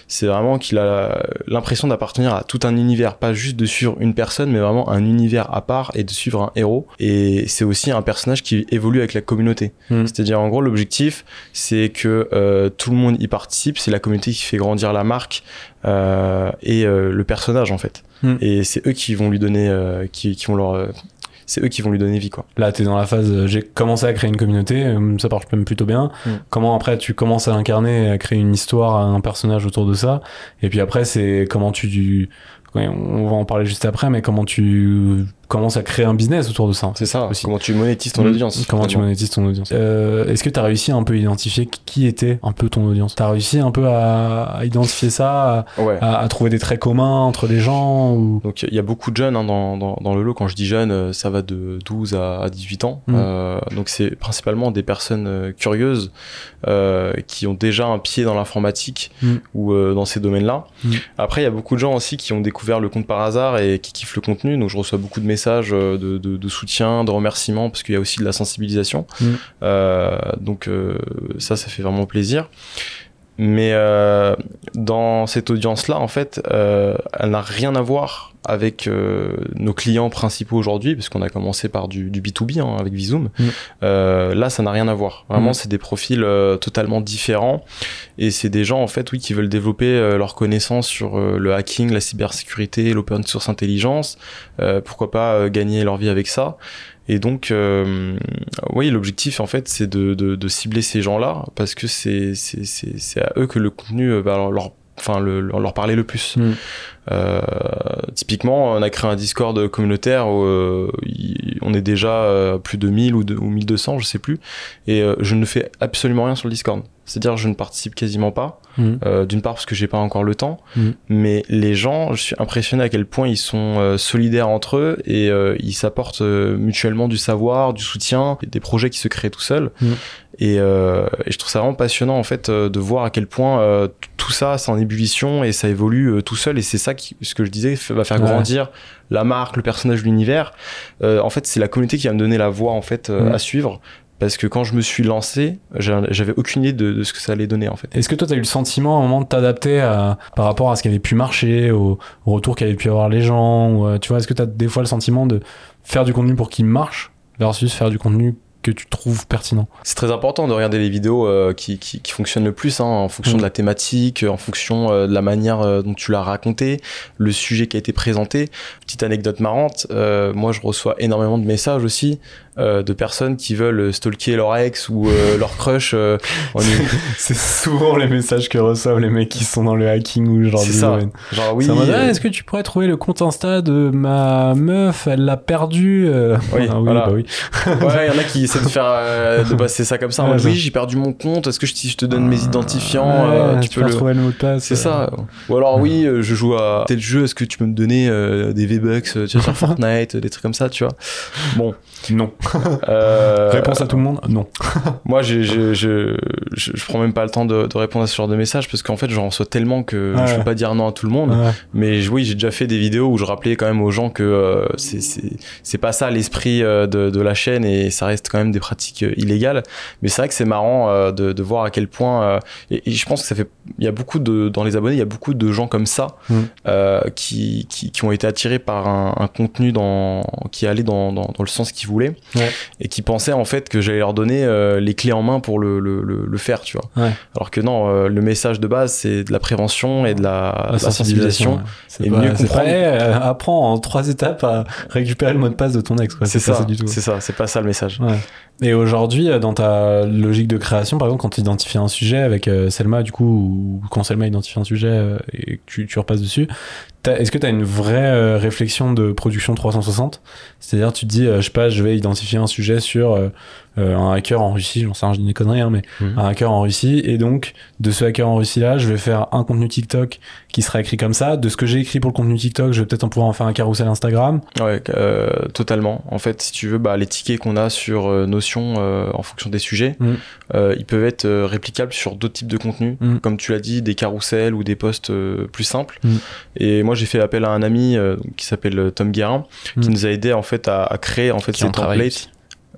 C'est vraiment qu'il a l'impression d'appartenir à tout un univers, pas juste de suivre une personne, mais vraiment un univers à part et de suivre un héros. Et c'est aussi un personnage qui évolue avec la communauté. Mm. C'est-à-dire, en gros, l'objectif, c'est que euh, tout le monde y participe. C'est la communauté qui fait grandir la marque euh, et euh, le personnage, en fait. Mm. Et c'est eux qui vont lui donner, qui, qui vont leur, c'est eux qui vont lui donner vie, quoi. là t'es dans la phase j'ai commencé à créer une communauté ça marche même plutôt bien Mm. comment après tu commences à incarner à créer une histoire un personnage autour de ça? Et puis après c'est comment tu ouais, on va en parler juste après mais comment tu commences à créer un business autour de ça. C'est ça. Aussi. Comment tu monétises ton Mm. audience. Comment tu monétises ton audience Euh, Est-ce que tu as réussi un peu à identifier qui était un peu ton audience? Tu as réussi un peu à, à identifier ça, Ouais. à, à trouver des traits communs entre les gens ou... Donc il y a beaucoup de jeunes hein, dans, dans, dans le lot. Quand je dis jeunes, euh, ça va de 12 à, à 18 ans. Mm. Euh, donc c'est principalement des personnes curieuses euh, qui ont déjà un pied dans l'informatique Mm. ou euh, dans ces domaines-là. Après, il y a beaucoup de gens aussi qui ont découvert le compte par hasard et qui kiffent le contenu. Donc je reçois beaucoup de messages euh, de, de, de soutien, de remerciements parce qu'il y a aussi de la sensibilisation. Mm. Euh, donc euh, ça, ça fait vraiment plaisir. Mais euh, dans cette audience-là, en fait, euh, elle n'a rien à voir avec euh, nos clients principaux aujourd'hui, parce qu'on a commencé par du, du B2B hein, avec Visum. Mm. Euh, là, ça n'a rien à voir. Vraiment, Mm. c'est des profils euh, totalement différents. Et c'est des gens, en fait, oui, qui veulent développer euh, leurs connaissances sur euh, le hacking, la cybersécurité, l'open source intelligence. Euh, pourquoi pas euh, gagner leur vie avec ça et donc, euh, oui, l'objectif, en fait, c'est de, de, de cibler ces gens-là, parce que c'est à eux que le contenu euh, va leur, leur- enfin, le- leur parler le plus. Mm. Euh, typiquement, on a créé un Discord communautaire où euh, on est déjà euh, plus de 1000 ou, de, ou 1200, je sais plus, et euh, je ne fais absolument rien sur le Discord. C'est-à-dire, je ne participe quasiment pas. Mm. Euh, D'une part parce que j'ai pas encore le temps, Mm. mais les gens, je suis impressionné à quel point ils sont euh, solidaires entre eux et euh, ils s'apportent mutuellement du savoir, du soutien, des projets qui se créent tout seuls. Mm. Et, et je trouve ça vraiment passionnant en fait de voir à quel point tout ça c'est en ébullition et ça évolue tout seul et c'est ça qui, ce que je disais, va faire Ouais. grandir la marque, le personnage, l'univers. En fait, c'est la communauté qui va me donner la voie en fait à suivre. Parce que quand je me suis lancé, j'a- j'avais aucune idée de, de ce que ça allait donner en fait. Est-ce que toi, tu as eu le sentiment à un moment de t'adapter à- par rapport à ce qui avait pu marcher, au, au retour qu'avaient pu avoir les gens ou, euh, Tu vois, est-ce que tu as des fois le sentiment de faire du contenu pour qu'il marche versus faire du contenu que tu trouves pertinent? C'est très important de regarder les vidéos euh, qui, qui, qui fonctionnent le plus, hein, en fonction Mm. de la thématique, en fonction euh, de la manière euh, dont tu l'as raconté, le sujet qui a été présenté. Petite anecdote marrante, euh, moi je reçois énormément de messages aussi euh, de personnes qui veulent stalker leur ex ou euh, (laughs) leur crush. euh, (laughs) C'est souvent les messages que reçoivent les mecs qui sont dans le hacking ou genre C'est du ça. domaine. Genre oui, mode, euh, Ah, est-ce que tu pourrais trouver le compte Insta de ma meuf? Elle l'a perdu. euh. Oui, (laughs) Ah voilà. bah oui. Ouais, il y en a qui essaient de faire euh, de passer ça comme ça. en Ouais, oui, j'ai perdu mon compte. Est-ce que je, si je te donne mes identifiants, Ouais, euh, tu, peux le retrouver le mot de passe. C'est ça. Ou alors oui, euh, je joue à tel jeu. Est-ce que tu peux me donner euh, des V-Bucks euh, tu vois, sur Fortnite, des trucs comme ça, tu vois? Bon. Non. Euh, Réponse à tout le monde? Non. (laughs) Moi, je, je, je, je, prends même pas le temps de, de répondre à ce genre de message parce qu'en fait, j'en reçois tellement que Ouais. je peux pas dire non à tout le monde. Ouais. Mais oui, j'ai déjà fait des vidéos où je rappelais quand même aux gens que euh, c'est pas ça l'esprit euh, de, de la chaîne et ça reste quand même des pratiques euh, illégales. Mais c'est vrai que c'est marrant de, de voir à quel point et, et je pense que ça fait il y a beaucoup de dans les abonnés il y a beaucoup de gens comme ça Mm. qui, qui qui ont été attirés par un, un contenu dans qui allait dans dans, dans le sens qu'ils voulaient Ouais. et qui pensaient en fait que j'allais leur donner euh, les clés en main pour le, le, le, le faire, tu vois. Ouais. Alors que non, euh, le message de base, c'est de la prévention et de la, sensibilisation. ouais. Et pas- mieux comprendre. pas, euh, apprends en trois étapes à récupérer le mot de passe de ton ex. C'est ça, du tout. c'est ça, c'est pas ça le message. Et aujourd'hui, dans ta logique de création, par exemple, quand tu identifies un sujet avec Selma, du coup, ou quand Selma identifie un sujet et que tu, tu repasses dessus, est-ce que tu as une vraie euh, réflexion de production 360 C'est-à-dire, tu te dis, euh, je sais pas, je vais identifier un sujet sur euh, un hacker en Russie, j'en sais rien, je dis des conneries, hein, mais Mhm. un hacker en Russie, et donc, de ce hacker en Russie-là, je vais faire un contenu TikTok qui sera écrit comme ça. De ce que j'ai écrit pour le contenu TikTok, je vais peut-être en pouvoir en faire un carousel Instagram. Ouais, euh, totalement. En fait, si tu veux, bah, les tickets qu'on a sur euh, Notion euh, en fonction des sujets, Mm. euh, ils peuvent être euh, réplicables sur d'autres types de contenus, Mm. comme tu l'as dit, des carousels ou des posts euh, plus simples. Et moi, j'ai fait appel à un ami euh, qui s'appelle euh, Tom Guérin, qui nous a aidé en fait à, à créer en fait ces templates.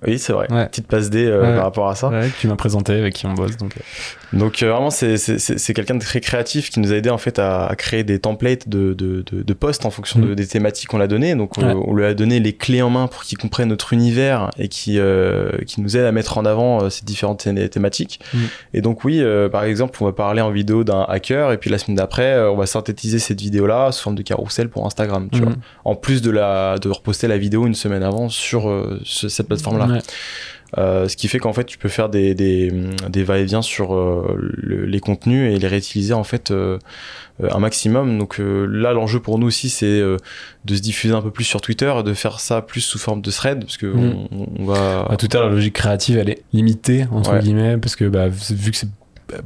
Oui, c'est vrai. Ouais. Petite passe D euh, Ouais. par rapport à ça. Ouais, que tu m'as présenté, avec qui on bosse. Donc, euh, Donc euh, vraiment c'est quelqu'un de très créatif qui nous a aidé en fait à, à créer des templates de, de, de, de posts en fonction Mm. des thématiques qu'on a données. Donc on, lui a donné les clés en main pour qu'il comprenne notre univers et qui euh, qui nous aide à mettre en avant euh, ces différentes thé- thématiques. Mm. Et donc oui, euh, par exemple, on va parler en vidéo d'un hacker et puis la semaine d'après, on va synthétiser cette vidéo là sous forme de carrousel pour Instagram. Tu Mhm. vois. En plus de la de reposter la vidéo une semaine avant sur euh, ce- cette plateforme là. Ouais. Euh, ce qui fait qu'en fait tu peux faire des, des, des va-et-vient sur euh, le- les contenus et les réutiliser en fait euh, un maximum. Donc là l'enjeu pour nous aussi c'est de se diffuser un peu plus sur Twitter, de faire ça plus sous forme de thread parce que Mm. on, on va À tout à l'heure, la logique créative, elle est limitée, entre Ouais. guillemets, parce que bah, vu que c'est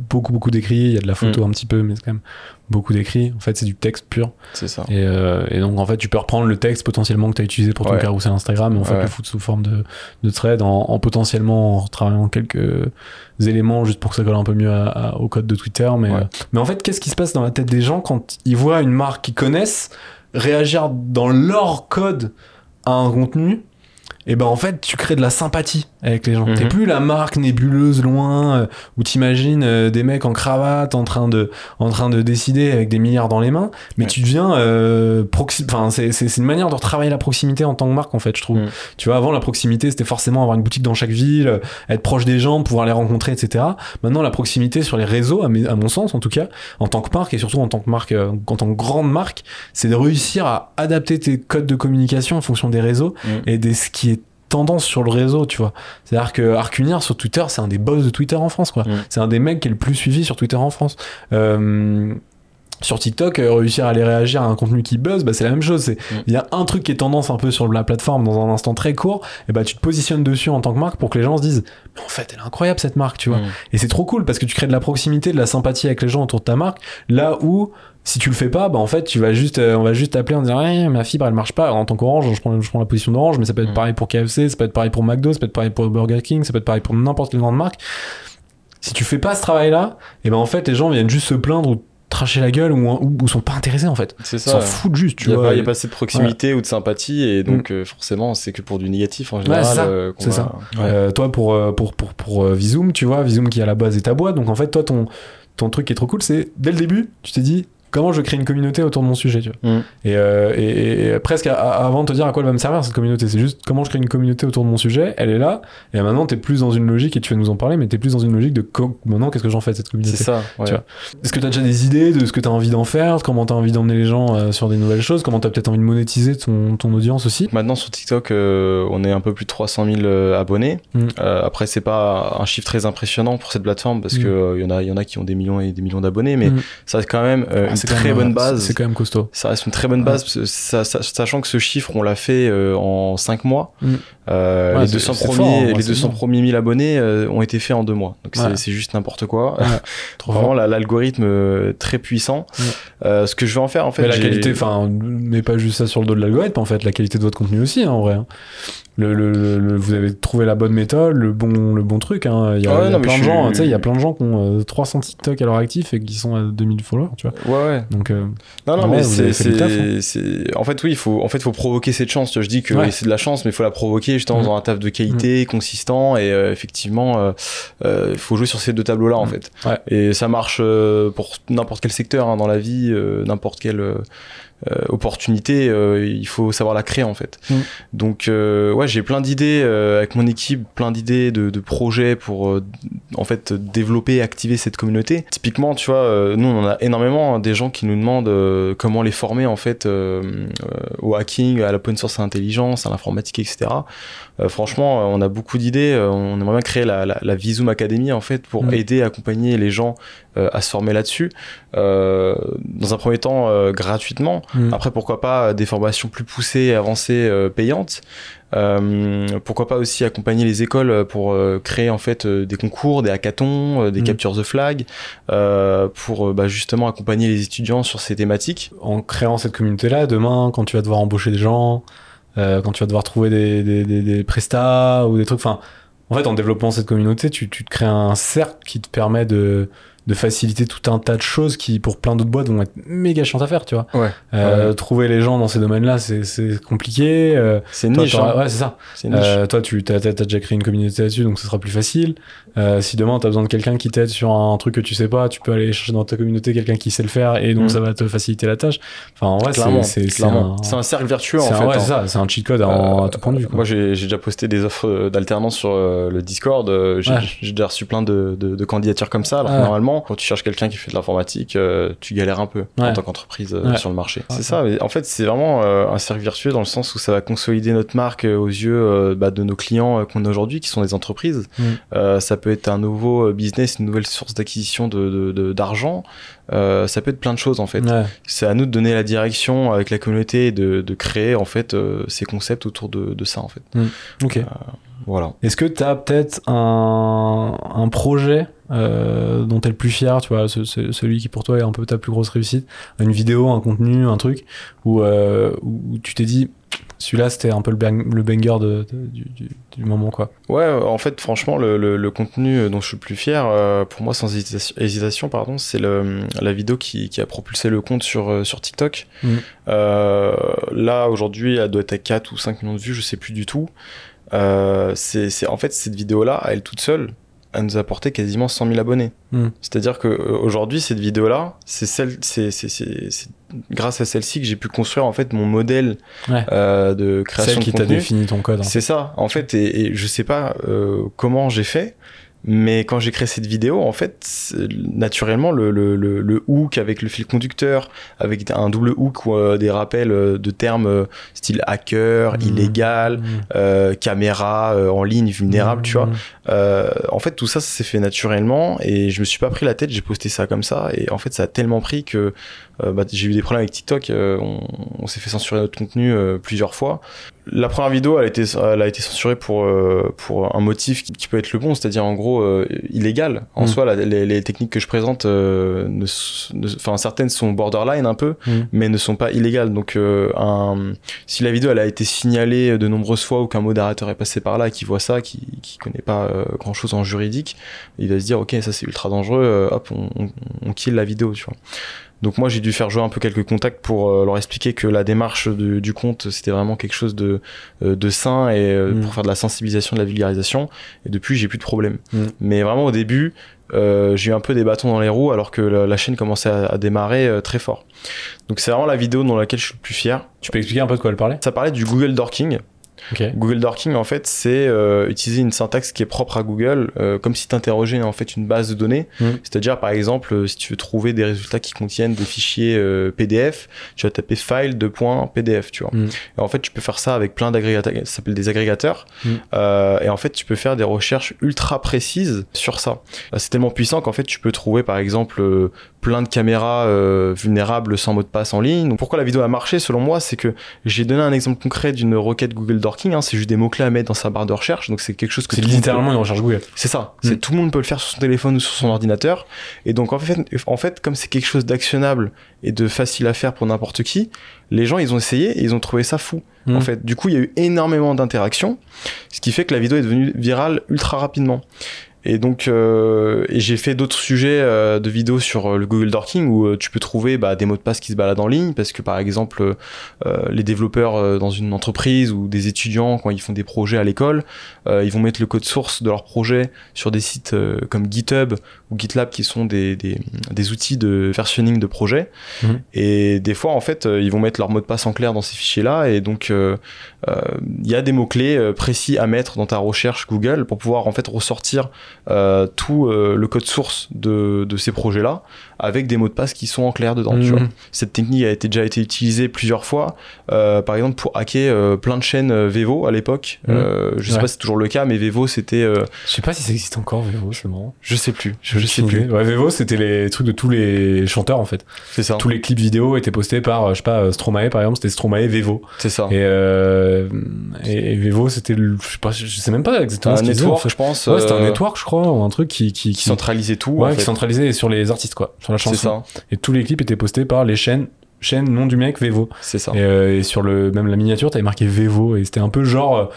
beaucoup, beaucoup d'écrits, il y a de la photo un petit peu, mais c'est quand même beaucoup d'écrits. En fait, c'est du texte pur. c'est ça. Et, euh, et donc, en fait, tu peux reprendre le texte potentiellement que tu as utilisé pour ton Ouais. carousel Instagram et en fait Ouais. le foutre sous forme de, de thread en, en potentiellement en travaillant quelques éléments juste pour que ça colle un peu mieux à- à- au code de Twitter. Mais, Ouais. euh, mais en fait, qu'est-ce qui se passe dans la tête des gens quand ils voient une marque qu'ils connaissent réagir dans leur code à un contenu et ben en fait tu crées de la sympathie avec les gens. Mhm. T'es plus la marque nébuleuse loin euh, où t'imagines euh, des mecs en cravate en train de en train de décider avec des milliards dans les mains, mais Ouais. tu deviens euh, proxi- enfin c'est c'est c'est une manière de retravailler la proximité en tant que marque en fait je trouve. Mhm. Tu vois avant la proximité c'était forcément avoir une boutique dans chaque ville, euh, être proche des gens, pouvoir les rencontrer etc. Maintenant la proximité sur les réseaux à, mes- à mon sens en tout cas en tant que marque et surtout en tant que marque en tant que grande marque, c'est de réussir à adapter tes codes de communication en fonction des réseaux Mhm. et de ce qui est tendance sur le réseau, tu vois. C'est-à-dire que Arcunir sur Twitter, c'est un des boss de Twitter en France, quoi. Mm. C'est un des mecs qui est le plus suivi sur Twitter en France. Euh, sur TikTok, euh, réussir à aller réagir à un contenu qui buzz, bah, c'est la même chose. C'est- Mm. Il y a un truc qui est tendance un peu sur la plateforme dans un instant très court, et bah tu te positionnes dessus en tant que marque pour que les gens se disent, mais en fait, elle est incroyable cette marque, tu vois. Mm. Et c'est trop cool parce que tu crées de la proximité, de la sympathie avec les gens autour de ta marque. Là où, si tu le fais pas, bah en fait, tu vas juste, euh, on va juste t'appeler en disant, ouais, ma fibre elle marche pas. Alors, en tant qu'orange, je prends, je prends la position d'orange, mais ça peut être Mm. pareil pour KFC, ça peut être pareil pour McDo, ça peut être pareil pour Burger King, ça peut être pareil pour n'importe quelle grande marque. Si tu fais pas ce travail-là, et ben en fait, les gens viennent juste se plaindre ou tracher la gueule ou, ou, ou sont pas intéressés en fait. C'est Ils ça. s'en ouais. foutent juste, tu n'y vois. il y a pas assez de proximité ou de sympathie et donc euh, forcément c'est que pour du négatif en général. c'est ça. euh, ça. Euh, toi pour pour pour pour Visum, tu vois, Visum qui à la base est ta boîte. Donc en fait, toi ton ton truc qui est trop cool, c'est dès le début, tu t'es dit comment je crée une communauté autour de mon sujet, tu vois. Mm. Et, euh, et, presque à- à- avant de te dire à quoi elle va me servir cette communauté, c'est juste comment je crée une communauté autour de mon sujet, elle est là. Et maintenant, t'es plus dans une logique et tu vas nous en parler, mais t'es plus dans une logique de maintenant qu'est-ce que j'en fais de cette communauté. C'est ça. ouais. Tu vois. Est-ce que t'as déjà des idées de ce que t'as envie d'en faire, comment t'as envie d'emmener les gens euh, sur des nouvelles choses, comment t'as peut-être envie de monétiser ton, ton audience aussi? Maintenant sur TikTok, euh, on est un peu plus de 300 000 euh, abonnés. Mm. Après, c'est pas un chiffre très impressionnant pour cette plateforme parce Mm. que euh, y en a, y en a qui ont des millions et des millions d'abonnés, mais ça quand même Ah, c'est très même, bonne euh, base. C'est quand même costaud. Ça reste une très bonne base, ça- ça- sachant que ce chiffre, on l'a fait euh, en 5 mois. Mm. Euh, Ouais, les c'est- 200, c'est premiers, fort, vrai, les c'est 200 bien. premiers 1000 abonnés ont été faits en 2 mois. Donc c'est- Ouais. c'est juste n'importe quoi. (laughs) Trop Vraiment, l'algorithme très puissant. Mm. Euh, ce que je vais en faire, en fait, mais la qualité, enfin, mais pas juste ça sur le dos de l'algorithme, en fait, la qualité de votre contenu aussi, hein, en vrai. Hein. Le, le- vous avez trouvé la bonne méthode, le bon, le bon truc. Hein. Il y a, Ouais, il y a non, mais plein de gens, suis- tu sais, il y a plein de gens qui ont euh, 300 TikTok à leur actif et qui sont à 2000 followers, tu vois. Ouais, ouais. Donc, euh, Non, non, mais c'est, c'est- en fait, oui, il faut, en fait, faut provoquer cette chance. Je dis que Ouais. c'est de la chance, mais il faut la provoquer justement Mm. dans un taf de qualité, consistant, et euh, effectivement, euh, il faut jouer sur ces deux tableaux-là, en Mm. fait. Et ça marche pour n'importe quel secteur hein, dans la vie, n'importe quelle euh, opportunité, euh, il faut savoir la créer, en fait. Mm. Donc, euh, ouais, j'ai plein d'idées euh, avec mon équipe, plein d'idées de, de projets pour en fait développer activer cette communauté. Typiquement, tu vois, nous on en a énormément hein, des gens qui nous demandent comment les former en fait au hacking, à l'open source, à l'intelligence, à l'informatique, etc. Franchement, on a beaucoup d'idées. on aimerait bien créer la, la, la Visum Academy en fait pour Mm. aider, accompagner les gens à se former là-dessus. Euh, dans un premier temps, euh, gratuitement. Mm. Après, pourquoi pas des formations plus poussées et avancées euh, payantes. Euh, pourquoi pas aussi accompagner les écoles pour euh, créer en fait euh, des concours, des hackathons, euh, des Mm. captures de flag, euh, pour euh, bah, justement accompagner les étudiants sur ces thématiques. En créant cette communauté-là, demain, quand tu vas devoir embaucher des gens, euh, quand tu vas devoir trouver des, des, des, des prestats ou des trucs, enfin, en fait, en développant cette communauté, tu, tu te crées un cercle qui te permet de, de faciliter tout un tas de choses qui, pour plein d'autres boîtes, vont être méga chiantes à faire, tu vois. Ouais. Euh, Trouver les gens dans ces domaines-là, c'est c'est compliqué. Euh, C'est niche. hein. ouais, c'est ça. Euh, toi, tu as, déjà créé une communauté là-dessus, donc ce sera plus facile. Si demain, tu as besoin de quelqu'un qui t'aide sur un truc que tu sais pas, tu peux aller chercher dans ta communauté quelqu'un qui sait le faire et donc Mm. ça va te faciliter la tâche. Enfin, en vrai, c'est- un, un cercle vertueux en fait. ouais, hein. c'est ça, c'est un cheat code à, tout point de vue. quoi. Moi, j'ai déjà posté des offres d'alternance sur le Discord. J'ai déjà reçu plein de, de, de candidatures comme ça. Alors que Quand tu cherches quelqu'un qui fait de l'informatique, euh, tu galères un peu en tant qu'entreprise euh, Ouais. sur le marché. C'est ça. mais en fait, c'est vraiment euh, un cercle vertueux dans le sens où ça va consolider notre marque aux yeux bah, de nos clients qu'on a aujourd'hui, qui sont des entreprises. Mm. Ça peut être un nouveau business, une nouvelle source d'acquisition de- d'argent. Ça peut être plein de choses en fait. Ouais. C'est à nous de donner la direction avec la communauté et de, de créer en fait ces concepts autour de, de ça en fait. Ok. Voilà. Est-ce que tu as peut-être un, un projet euh, dont tu es le plus fier, tu vois, ce- ce- celui qui pour toi est un peu ta plus grosse réussite? Une vidéo, un contenu, un truc? Où, euh, où tu t'es dit, celui-là c'était un peu le, bang- le banger de, de- du, du- du moment, quoi? Ouais, euh, en fait, franchement, le, le, le contenu dont je suis le plus fier, euh, pour moi, sans hésitation, hésitation pardon, c'est la vidéo qui, qui a propulsé le compte sur, sur TikTok. Euh, là, aujourd'hui, elle doit être à 4 ou 5 millions de vues, je sais plus du tout. Euh, c'est, en fait, cette vidéo-là, à elle toute seule, elle nous a apporté quasiment 100 000 abonnés. Mhm. C'est-à-dire que euh, aujourd'hui, cette vidéo-là, c'est grâce à celle-ci que j'ai pu construire en fait mon modèle Ouais. euh, de création Celle qui t'a défini ton code. hein. C'est ça, en fait, et, et je sais pas euh, comment j'ai fait, mais quand j'ai créé cette vidéo, en fait, naturellement, le, le, le, le hook avec le fil conducteur, avec un double hook ou euh, des rappels euh, de termes euh, style hacker, Mhm. illégal, Mmh. euh, caméra en ligne vulnérable, tu vois. Mmh. En fait, tout ça, ça s'est fait naturellement et je me suis pas pris la tête, j'ai posté ça comme ça et en fait, ça a tellement pris que bah, j'ai eu des problèmes avec TikTok, on, on s'est fait censurer notre contenu plusieurs fois. La première vidéo, elle a été, elle a été censurée pour, euh, pour un motif qui, qui peut être le bon, c'est-à-dire en gros euh, illégal. En Mm. soi, la- les, les techniques que je présente, euh, ne ne- certaines sont borderline un peu, Mm. mais ne sont pas illégales. Donc, euh, un, si la vidéo elle a été signalée de nombreuses fois ou qu'un modérateur est passé par là et qui voit ça, qui, qui connaît pas euh, grand chose en juridique, il va se dire ok ça c'est ultra dangereux, hop on, on, on kill la vidéo, tu vois. Donc moi j'ai dû faire jouer un peu quelques contacts pour euh, leur expliquer que la démarche du, du compte c'était vraiment quelque chose de, euh, de sain et euh, Mm. pour faire de la sensibilisation, de la vulgarisation. Et depuis j'ai plus de problème. Mm. Mais vraiment au début euh, j'ai eu un peu des bâtons dans les roues alors que la, la chaîne commençait à, à démarrer euh, très fort. Donc c'est vraiment la vidéo dans laquelle je suis le plus fier. Tu peux expliquer un peu de quoi elle parlait? Ça parlait du Google Dorking. Google Dorking, en fait, c'est euh, utiliser une syntaxe qui est propre à Google, euh, comme si tu interrogeais en fait une base de données. Mm. C'est-à-dire, par exemple, euh, si tu veux trouver des résultats qui contiennent des fichiers euh, PDF, tu vas taper file de point PDF, tu vois. Mm. Et en fait, tu peux faire ça avec plein d'agrégateurs, ça s'appelle des agrégateurs. Mm. Et en fait, tu peux faire des recherches ultra précises sur ça. C'est tellement puissant qu'en fait, tu peux trouver, par exemple, plein de caméras euh, vulnérables sans mot de passe en ligne. Donc, pourquoi la vidéo a marché, selon moi, c'est que j'ai donné un exemple concret d'une requête Google Dorking. Hein, c'est juste des mots-clés à mettre dans sa barre de recherche. Donc, c'est quelque chose que C'est peut- littéralement une recherche Google. c'est ça. Mm. C'est tout le monde peut le faire sur son téléphone ou sur son ordinateur. Et donc en fait, en fait, comme c'est quelque chose d'actionnable et de facile à faire pour n'importe qui, les gens ils ont essayé et ils ont trouvé ça fou. Mm. En fait, du coup, il y a eu énormément d'interactions, ce qui fait que la vidéo est devenue virale ultra rapidement. Et donc, euh, j'ai fait d'autres sujets euh, de vidéos sur euh, le Google Dorking où euh, tu peux trouver bah, des mots de passe qui se baladent en ligne parce que par exemple, les développeurs dans une entreprise ou des étudiants quand ils font des projets à l'école, ils vont mettre le code source de leur projet sur des sites comme GitHub ou GitLab qui sont des, des, des outils de versionning de projet. Mhm. Et des fois, en fait, ils vont mettre leur mot de passe en clair dans ces fichiers-là et donc il y a des mots clés euh, précis à mettre dans ta recherche Google pour pouvoir en fait ressortir euh, tout euh, le code source de, de ces projets-là avec des mots de passe qui sont en clair dedans. Tu Mhm. vois. Cette technique a été, déjà été utilisée plusieurs fois, euh, par exemple pour hacker euh, plein de chaînes euh, Vevo à l'époque. Euh, je sais Ouais. pas si c'est toujours le cas, mais Vevo c'était, euh, Je sais pas si ça existe encore, Vevo, c'est marrant. je sais plus, je, je sais plus. Ouais, Vevo, c'était les trucs de tous les chanteurs en fait. C'est ça, Tous les clips vidéo étaient postés par, je sais pas, Stromae par exemple, c'était Stromae Vevo. c'est ça. Et, euh, et, et Vevo, c'était, le- je sais pas, je sais même pas exactement un ce network, fait. je pense, Ouais, c'était un network, je crois, ou un truc qui, qui, qui centralisait tout. ouais, en qui centralisait sur les artistes, quoi, sur la C'est chanson. ça, Et tous les clips étaient postés par les chaînes, chaînes nom du mec Vevo. c'est ça. Et, euh, et sur le, même la miniature, t'avais marqué Vevo, et c'était un peu genre,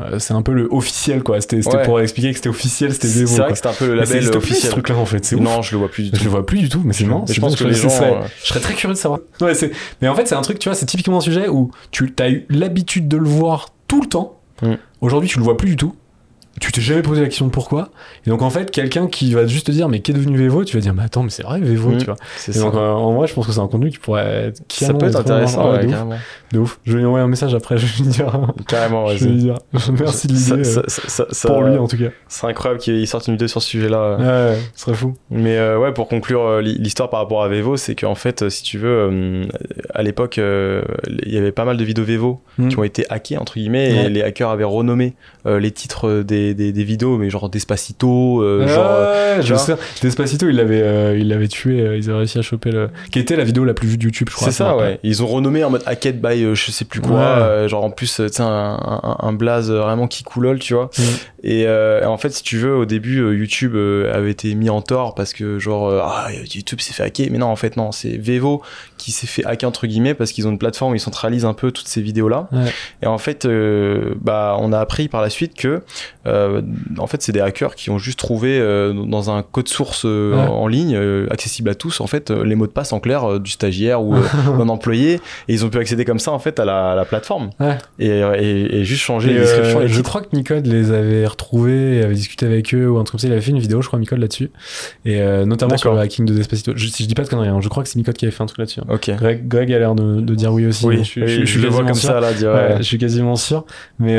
euh, c'est un peu le officiel, quoi. C'était, Ouais. pour expliquer que c'était officiel, c'était C'est Vevo. vrai quoi. que c'était un peu le label plus, ce officiel. truc-là, en fait, c'est ouf. Non, je le vois plus du Je tout. le vois plus du tout, mais c'est. Mais je c'est pense bien, que les gens, serait- euh, Je serais très curieux de savoir. Ouais, c'est... Mais en fait, c'est un truc, tu vois, c'est typiquement un sujet où tu as eu l'habitude de le voir tout le temps. Mm. Aujourd'hui, tu le vois plus du tout. Tu t'es jamais posé la question de pourquoi. Et donc, en fait, quelqu'un qui va juste te dire, mais qu'est devenu Vevo Tu vas dire, mais attends, mais c'est vrai, Vevo, Mm. tu vois. Et ça. donc, euh, en vrai, je pense que c'est un contenu qui pourrait être. Ça peut être intéressant, vraiment- ouais, de, ouf, carrément. de ouf. Je vais lui envoyer un message après, (laughs) je vais lui dire. Carrément, je vais lui dire. (laughs) Merci de l'idée. Euh, pour lui, en tout cas. C'est incroyable qu'il sorte une vidéo sur ce sujet-là. Ouais, ce serait fou. Mais euh, ouais, pour conclure euh, l'histoire par rapport à Vevo, c'est qu'en fait, euh, si tu veux, euh, à l'époque, euh, il y avait pas mal de vidéos Vevo Mm. qui ont été hackées, entre guillemets, Ouais. et les hackers avaient renommé euh, les titres des, des, des vidéos, mais genre Despacito, euh, genre... euh, je sais. Despacito, il l'avait, euh, il l'avait tué. euh, ils avaient réussi à choper le. Qui était la vidéo la plus vue de YouTube, je crois. C'est ça, ouais. Ils ont renommé en mode hacked by euh, je sais plus quoi, Ouais. euh, genre en plus, euh, tu sais, un, un, un blaze vraiment qui coulole, tu vois. Mm. Et, euh, en fait, si tu veux, au début, euh, YouTube euh, avait été mis en tort parce que, genre, euh, ah, YouTube s'est fait hacker. Mais non, en fait, non, c'est Vevo qui s'est fait hacker, entre guillemets, parce qu'ils ont une plateforme où ils centralisent un peu toutes ces vidéos-là. Ouais. Et en fait, euh, bah, on a appris par la suite que, euh, en fait, c'est des hackers qui ont juste trouvé euh, dans un code source euh, Ouais. en ligne, accessible à tous, en fait, les mots de passe en clair du stagiaire ou (laughs) d'un employé. Et ils ont pu accéder comme ça, en fait, à la, à la plateforme. Ouais. Et, et, et juste changer Et, les descriptions. et je crois que Micode les avait retrouvés, et avait discuté avec eux ou un truc comme ça. Il avait fait une vidéo, je crois, Micode là-dessus. Et notamment sur le hacking de Despacito. Je, si je dis pas de conneries, hein, je crois que c'est Micode qui avait fait un truc là-dessus. hein. Ok. Greg, Greg a l'air de, de dire oui aussi. Oui, mais je, je- le vois quasiment comme sûr. ça là, dire, Ouais, ouais. je suis quasiment sûr. Mais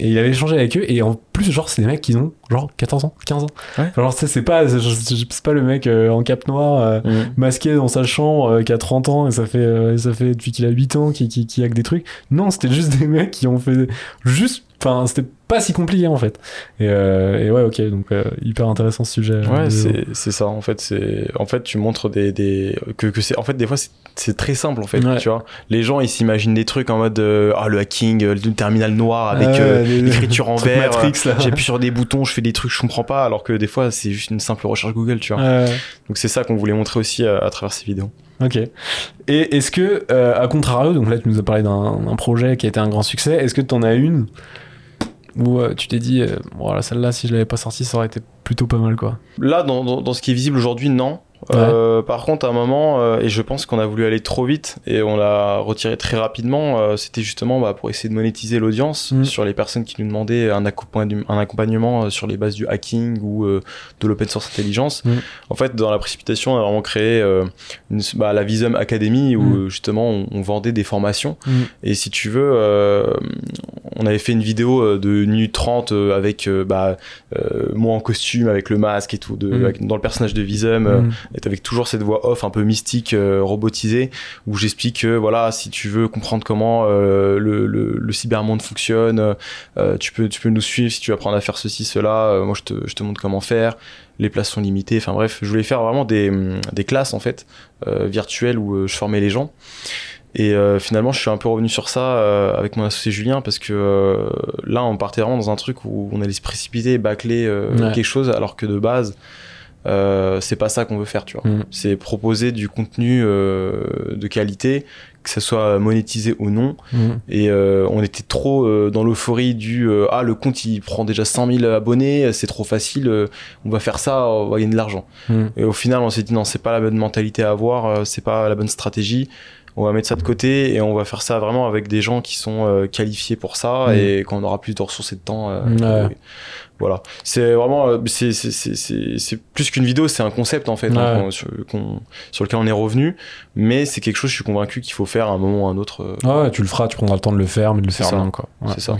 et il avait échangé avec eux et en plus genre c'est des mecs qui ont genre 14 ans, 15 ans. Ouais. Enfin, genre tu sais, c'est pas c'est pas le mec euh, en cap noir euh, masqué dans sa chambre euh, qui a 30 ans et ça fait euh, ça fait depuis qu'il a 8 ans qui qui qui hack des trucs. Non, c'était juste des mecs qui ont fait juste enfin c'était pas si compliqué en fait. Et, euh, et ouais, OK, donc euh, hyper intéressant ce sujet. euh, Ouais, c'est c'est ça. En fait, c'est en fait tu montres des, des que, que c'est en fait des fois c'est- c'est très simple en fait. Ouais. Tu vois, les gens ils s'imaginent des trucs en mode euh, ah le hacking, euh, le terminal noir avec euh, des- l'écriture en (laughs) vert. J'appuie sur des boutons, je fais des trucs, je comprends pas. Alors que des fois c'est juste une simple recherche Google, tu vois. Donc c'est ça qu'on voulait montrer aussi à, à travers ces vidéos. Ok. Et est-ce que, euh, à contrario, donc là tu nous as parlé d'un projet qui a été un grand succès, est-ce que tu en as une où euh, tu t'es dit, euh, voilà, celle-là, si je l'avais pas sortie, ça aurait été plutôt pas mal quoi? Là, dans, dans, dans ce qui est visible aujourd'hui, non. Euh, par contre, à un moment, euh, et je pense qu'on a voulu aller trop vite et on l'a retiré très rapidement, euh, c'était justement bah, pour essayer de monétiser l'audience Mm. sur les personnes qui nous demandaient un, accompagn- un accompagnement sur les bases du hacking ou de l'open source intelligence. Mm. En fait, dans la précipitation, on a vraiment créé euh, une, bah, la Visum Academy où Mm. justement on, on vendait des formations. Et si tu veux, euh, on avait fait une vidéo euh, de 1 minute 30 euh, avec euh, bah, euh, moi en costume, avec le masque et tout, de, Mm. avec- dans le personnage de Visum. Mm. et avec toujours cette voix off un peu mystique, euh, robotisée, où j'explique que voilà, si tu veux comprendre comment euh, le, le, le cybermonde fonctionne, euh, tu, peux, tu peux nous suivre si tu veux apprendre à faire ceci, cela, euh, moi je te, je te montre comment faire, les places sont limitées, enfin bref, je voulais faire vraiment des, des classes en fait, euh, virtuelles où euh, je formais les gens. Et euh, finalement, je suis un peu revenu sur ça euh, avec mon associé Julien parce que euh, là, on partait vraiment dans un truc où on allait se précipiter, bâcler Ouais. quelque chose, alors que de base, c'est pas ça qu'on veut faire, tu vois. Mm. C'est proposer du contenu de qualité, que ça soit monétisé ou non. Mhm. Et on était trop dans l'euphorie du ah le compte il prend déjà 100 000 abonnés, c'est trop facile, on va faire ça, on va gagner de l'argent. Mhm. Et au final, on s'est dit non, c'est pas la bonne mentalité à avoir, c'est pas la bonne stratégie. On va mettre ça de côté et on va faire ça vraiment avec des gens qui sont euh, qualifiés pour ça Mm. et quand on aura plus de ressources et de temps. euh, voilà. C'est vraiment, euh, c'est plus qu'une vidéo, c'est un concept en fait hein, qu'on- sur, qu'on- sur lequel on est revenu. Mais c'est quelque chose, je suis convaincu qu'il faut faire à un moment ou à un autre. Ah ouais, tu le feras, tu prendras le temps de le faire, mais de le faire bien, quoi. Ouais, C'est ça.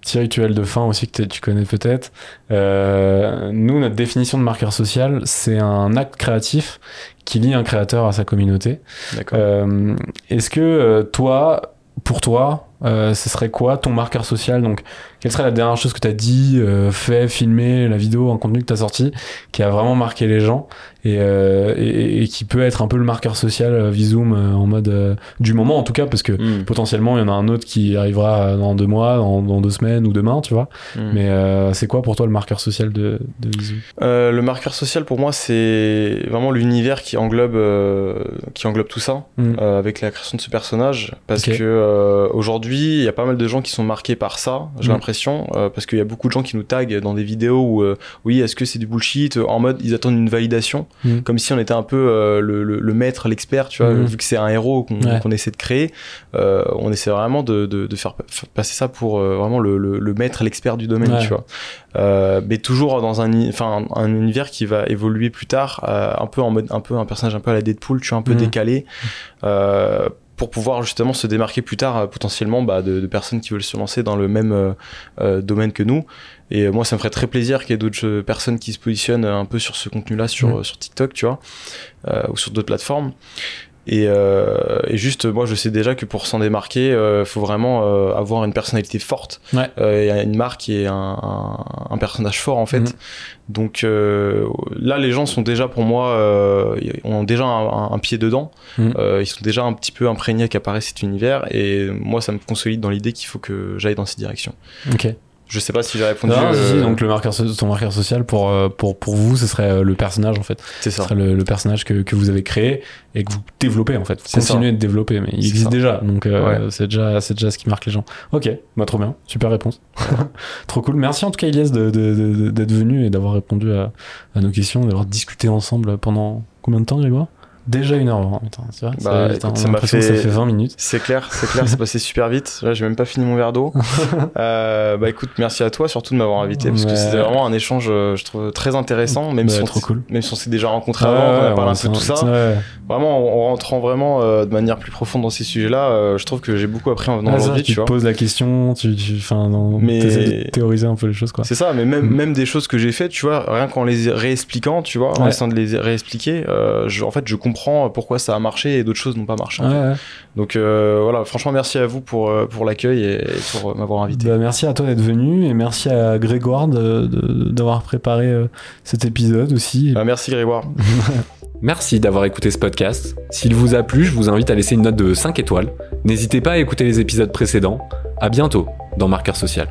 Petit rituel de fin aussi que tu connais peut-être. Euh, nous, notre définition de marqueur social, c'est un acte créatif qui lie un créateur à sa communauté. D'accord. Euh, Est-ce que euh, toi, pour toi, euh, ce serait quoi ton marqueur social? Donc, quelle serait la dernière chose que tu as dit, euh, fait, filmé, la vidéo, un contenu que tu as sorti, qui a vraiment marqué les gens et, euh, et, et qui peut être un peu le marqueur social euh, Vizoom en mode du moment en tout cas, parce que Mm. potentiellement il y en a un autre qui arrivera dans deux mois, dans, dans deux semaines ou demain, tu vois. Mm. Mais c'est quoi pour toi le marqueur social de, de Vizoom? Le marqueur social pour moi c'est vraiment l'univers qui englobe qui englobe tout ça Mm. euh, avec la création de ce personnage parce Ok. que aujourd'hui il y a pas mal de gens qui sont marqués par ça j'ai Mm. L'impression euh, parce qu'il y a beaucoup de gens qui nous taguent dans des vidéos où euh, oui est-ce que c'est du bullshit en mode ils attendent une validation Mm. comme si on était un peu euh, le, le- le maître l'expert tu vois Mm. vu que c'est un héros qu'on Ouais. essaie de créer euh, on essaie vraiment de, de, de faire pa- faire passer ça pour euh, vraiment le, maître l'expert du domaine Ouais. tu vois euh, mais toujours dans un, enfin, un, un univers qui va évoluer plus tard, euh, un peu en mode, un peu un personnage un peu à la Deadpool, tu vois, un peu Mhm. décalé, euh, pour pouvoir justement se démarquer plus tard euh, potentiellement bah, de, de personnes qui veulent se lancer dans le même euh, euh, domaine que nous. Et moi, ça me ferait très plaisir qu'il y ait d'autres personnes qui se positionnent un peu sur ce contenu-là sur, euh, sur TikTok, tu vois, euh, ou sur d'autres plateformes. Et, euh, et juste, moi, je sais déjà que pour s'en démarquer, il faut vraiment euh, avoir une personnalité forte, Ouais. euh, et une marque et un, un, un personnage fort en fait. Mhm. Donc euh, là, les gens sont déjà pour moi, euh, ont déjà un, un pied dedans. Mhm. Euh, ils sont déjà un petit peu imprégnés qu'apparaît cet univers. Et moi, ça me consolide dans l'idée qu'il faut que j'aille dans cette direction. Ok. Je sais pas si j'ai répondu. Non, si, si, euh, donc le marqueur, ton marqueur social pour, euh, pour, pour vous, ce serait euh, le personnage en fait. c'est Ce ça. serait le, le personnage que, que vous avez créé et que vous développez en fait. Vous C'est ça. continuez de développer, mais il existe ça. déjà, donc euh, Ouais. c'est déjà, c'est déjà ce qui marque les gens. Ok, bah trop bien, super réponse. (laughs) trop cool. Merci en tout cas de- d'être venu et d'avoir répondu à, à nos questions, d'avoir discuté ensemble pendant combien de temps Grégoire? Déjà une heure, hein, putain, c'est vrai, Bah, ça, vite, écoute, On a ça m'a que ça fait- fait 20 minutes. C'est clair, c'est clair, c'est passé super vite. Là, j'ai même pas fini mon verre d'eau. (laughs) Euh, bah écoute, merci à toi surtout de m'avoir invité parce que Ouais. c'était vraiment un échange, euh, je trouve très intéressant, même Bah, si on trop s'est- cool. même si on s'est déjà rencontrés avant, qu'on a Ouais, parlé un ouais, peu de tout ça. ouais. Vraiment, en en rentrant vraiment euh, de manière plus profonde dans ces sujets-là, euh, je trouve que j'ai beaucoup appris en venant Ah, aujourd'hui, tu tu vois. poses la question, tu, tu, Mais- de théoriser un peu les choses quoi. C'est ça, mais même, Mm. même des choses que j'ai faites, tu vois, rien qu'en les réexpliquant, tu vois, en Ouais. essayant de les réexpliquer, en fait, je comprends pourquoi ça a marché et d'autres choses n'ont pas marché. en Ouais, fait. ouais. Donc euh, voilà, franchement, merci à vous pour, euh, pour l'accueil et, et pour euh, m'avoir invité. Bah, merci à toi d'être venu et merci à Grégoire de- de- d'avoir préparé euh, cet épisode aussi. Bah, merci Grégoire. (laughs) Merci d'avoir écouté ce podcast. S'il vous a plu, je vous invite à laisser une note de 5 étoiles. N'hésitez pas à écouter les épisodes précédents. À bientôt dans Marqueur Social.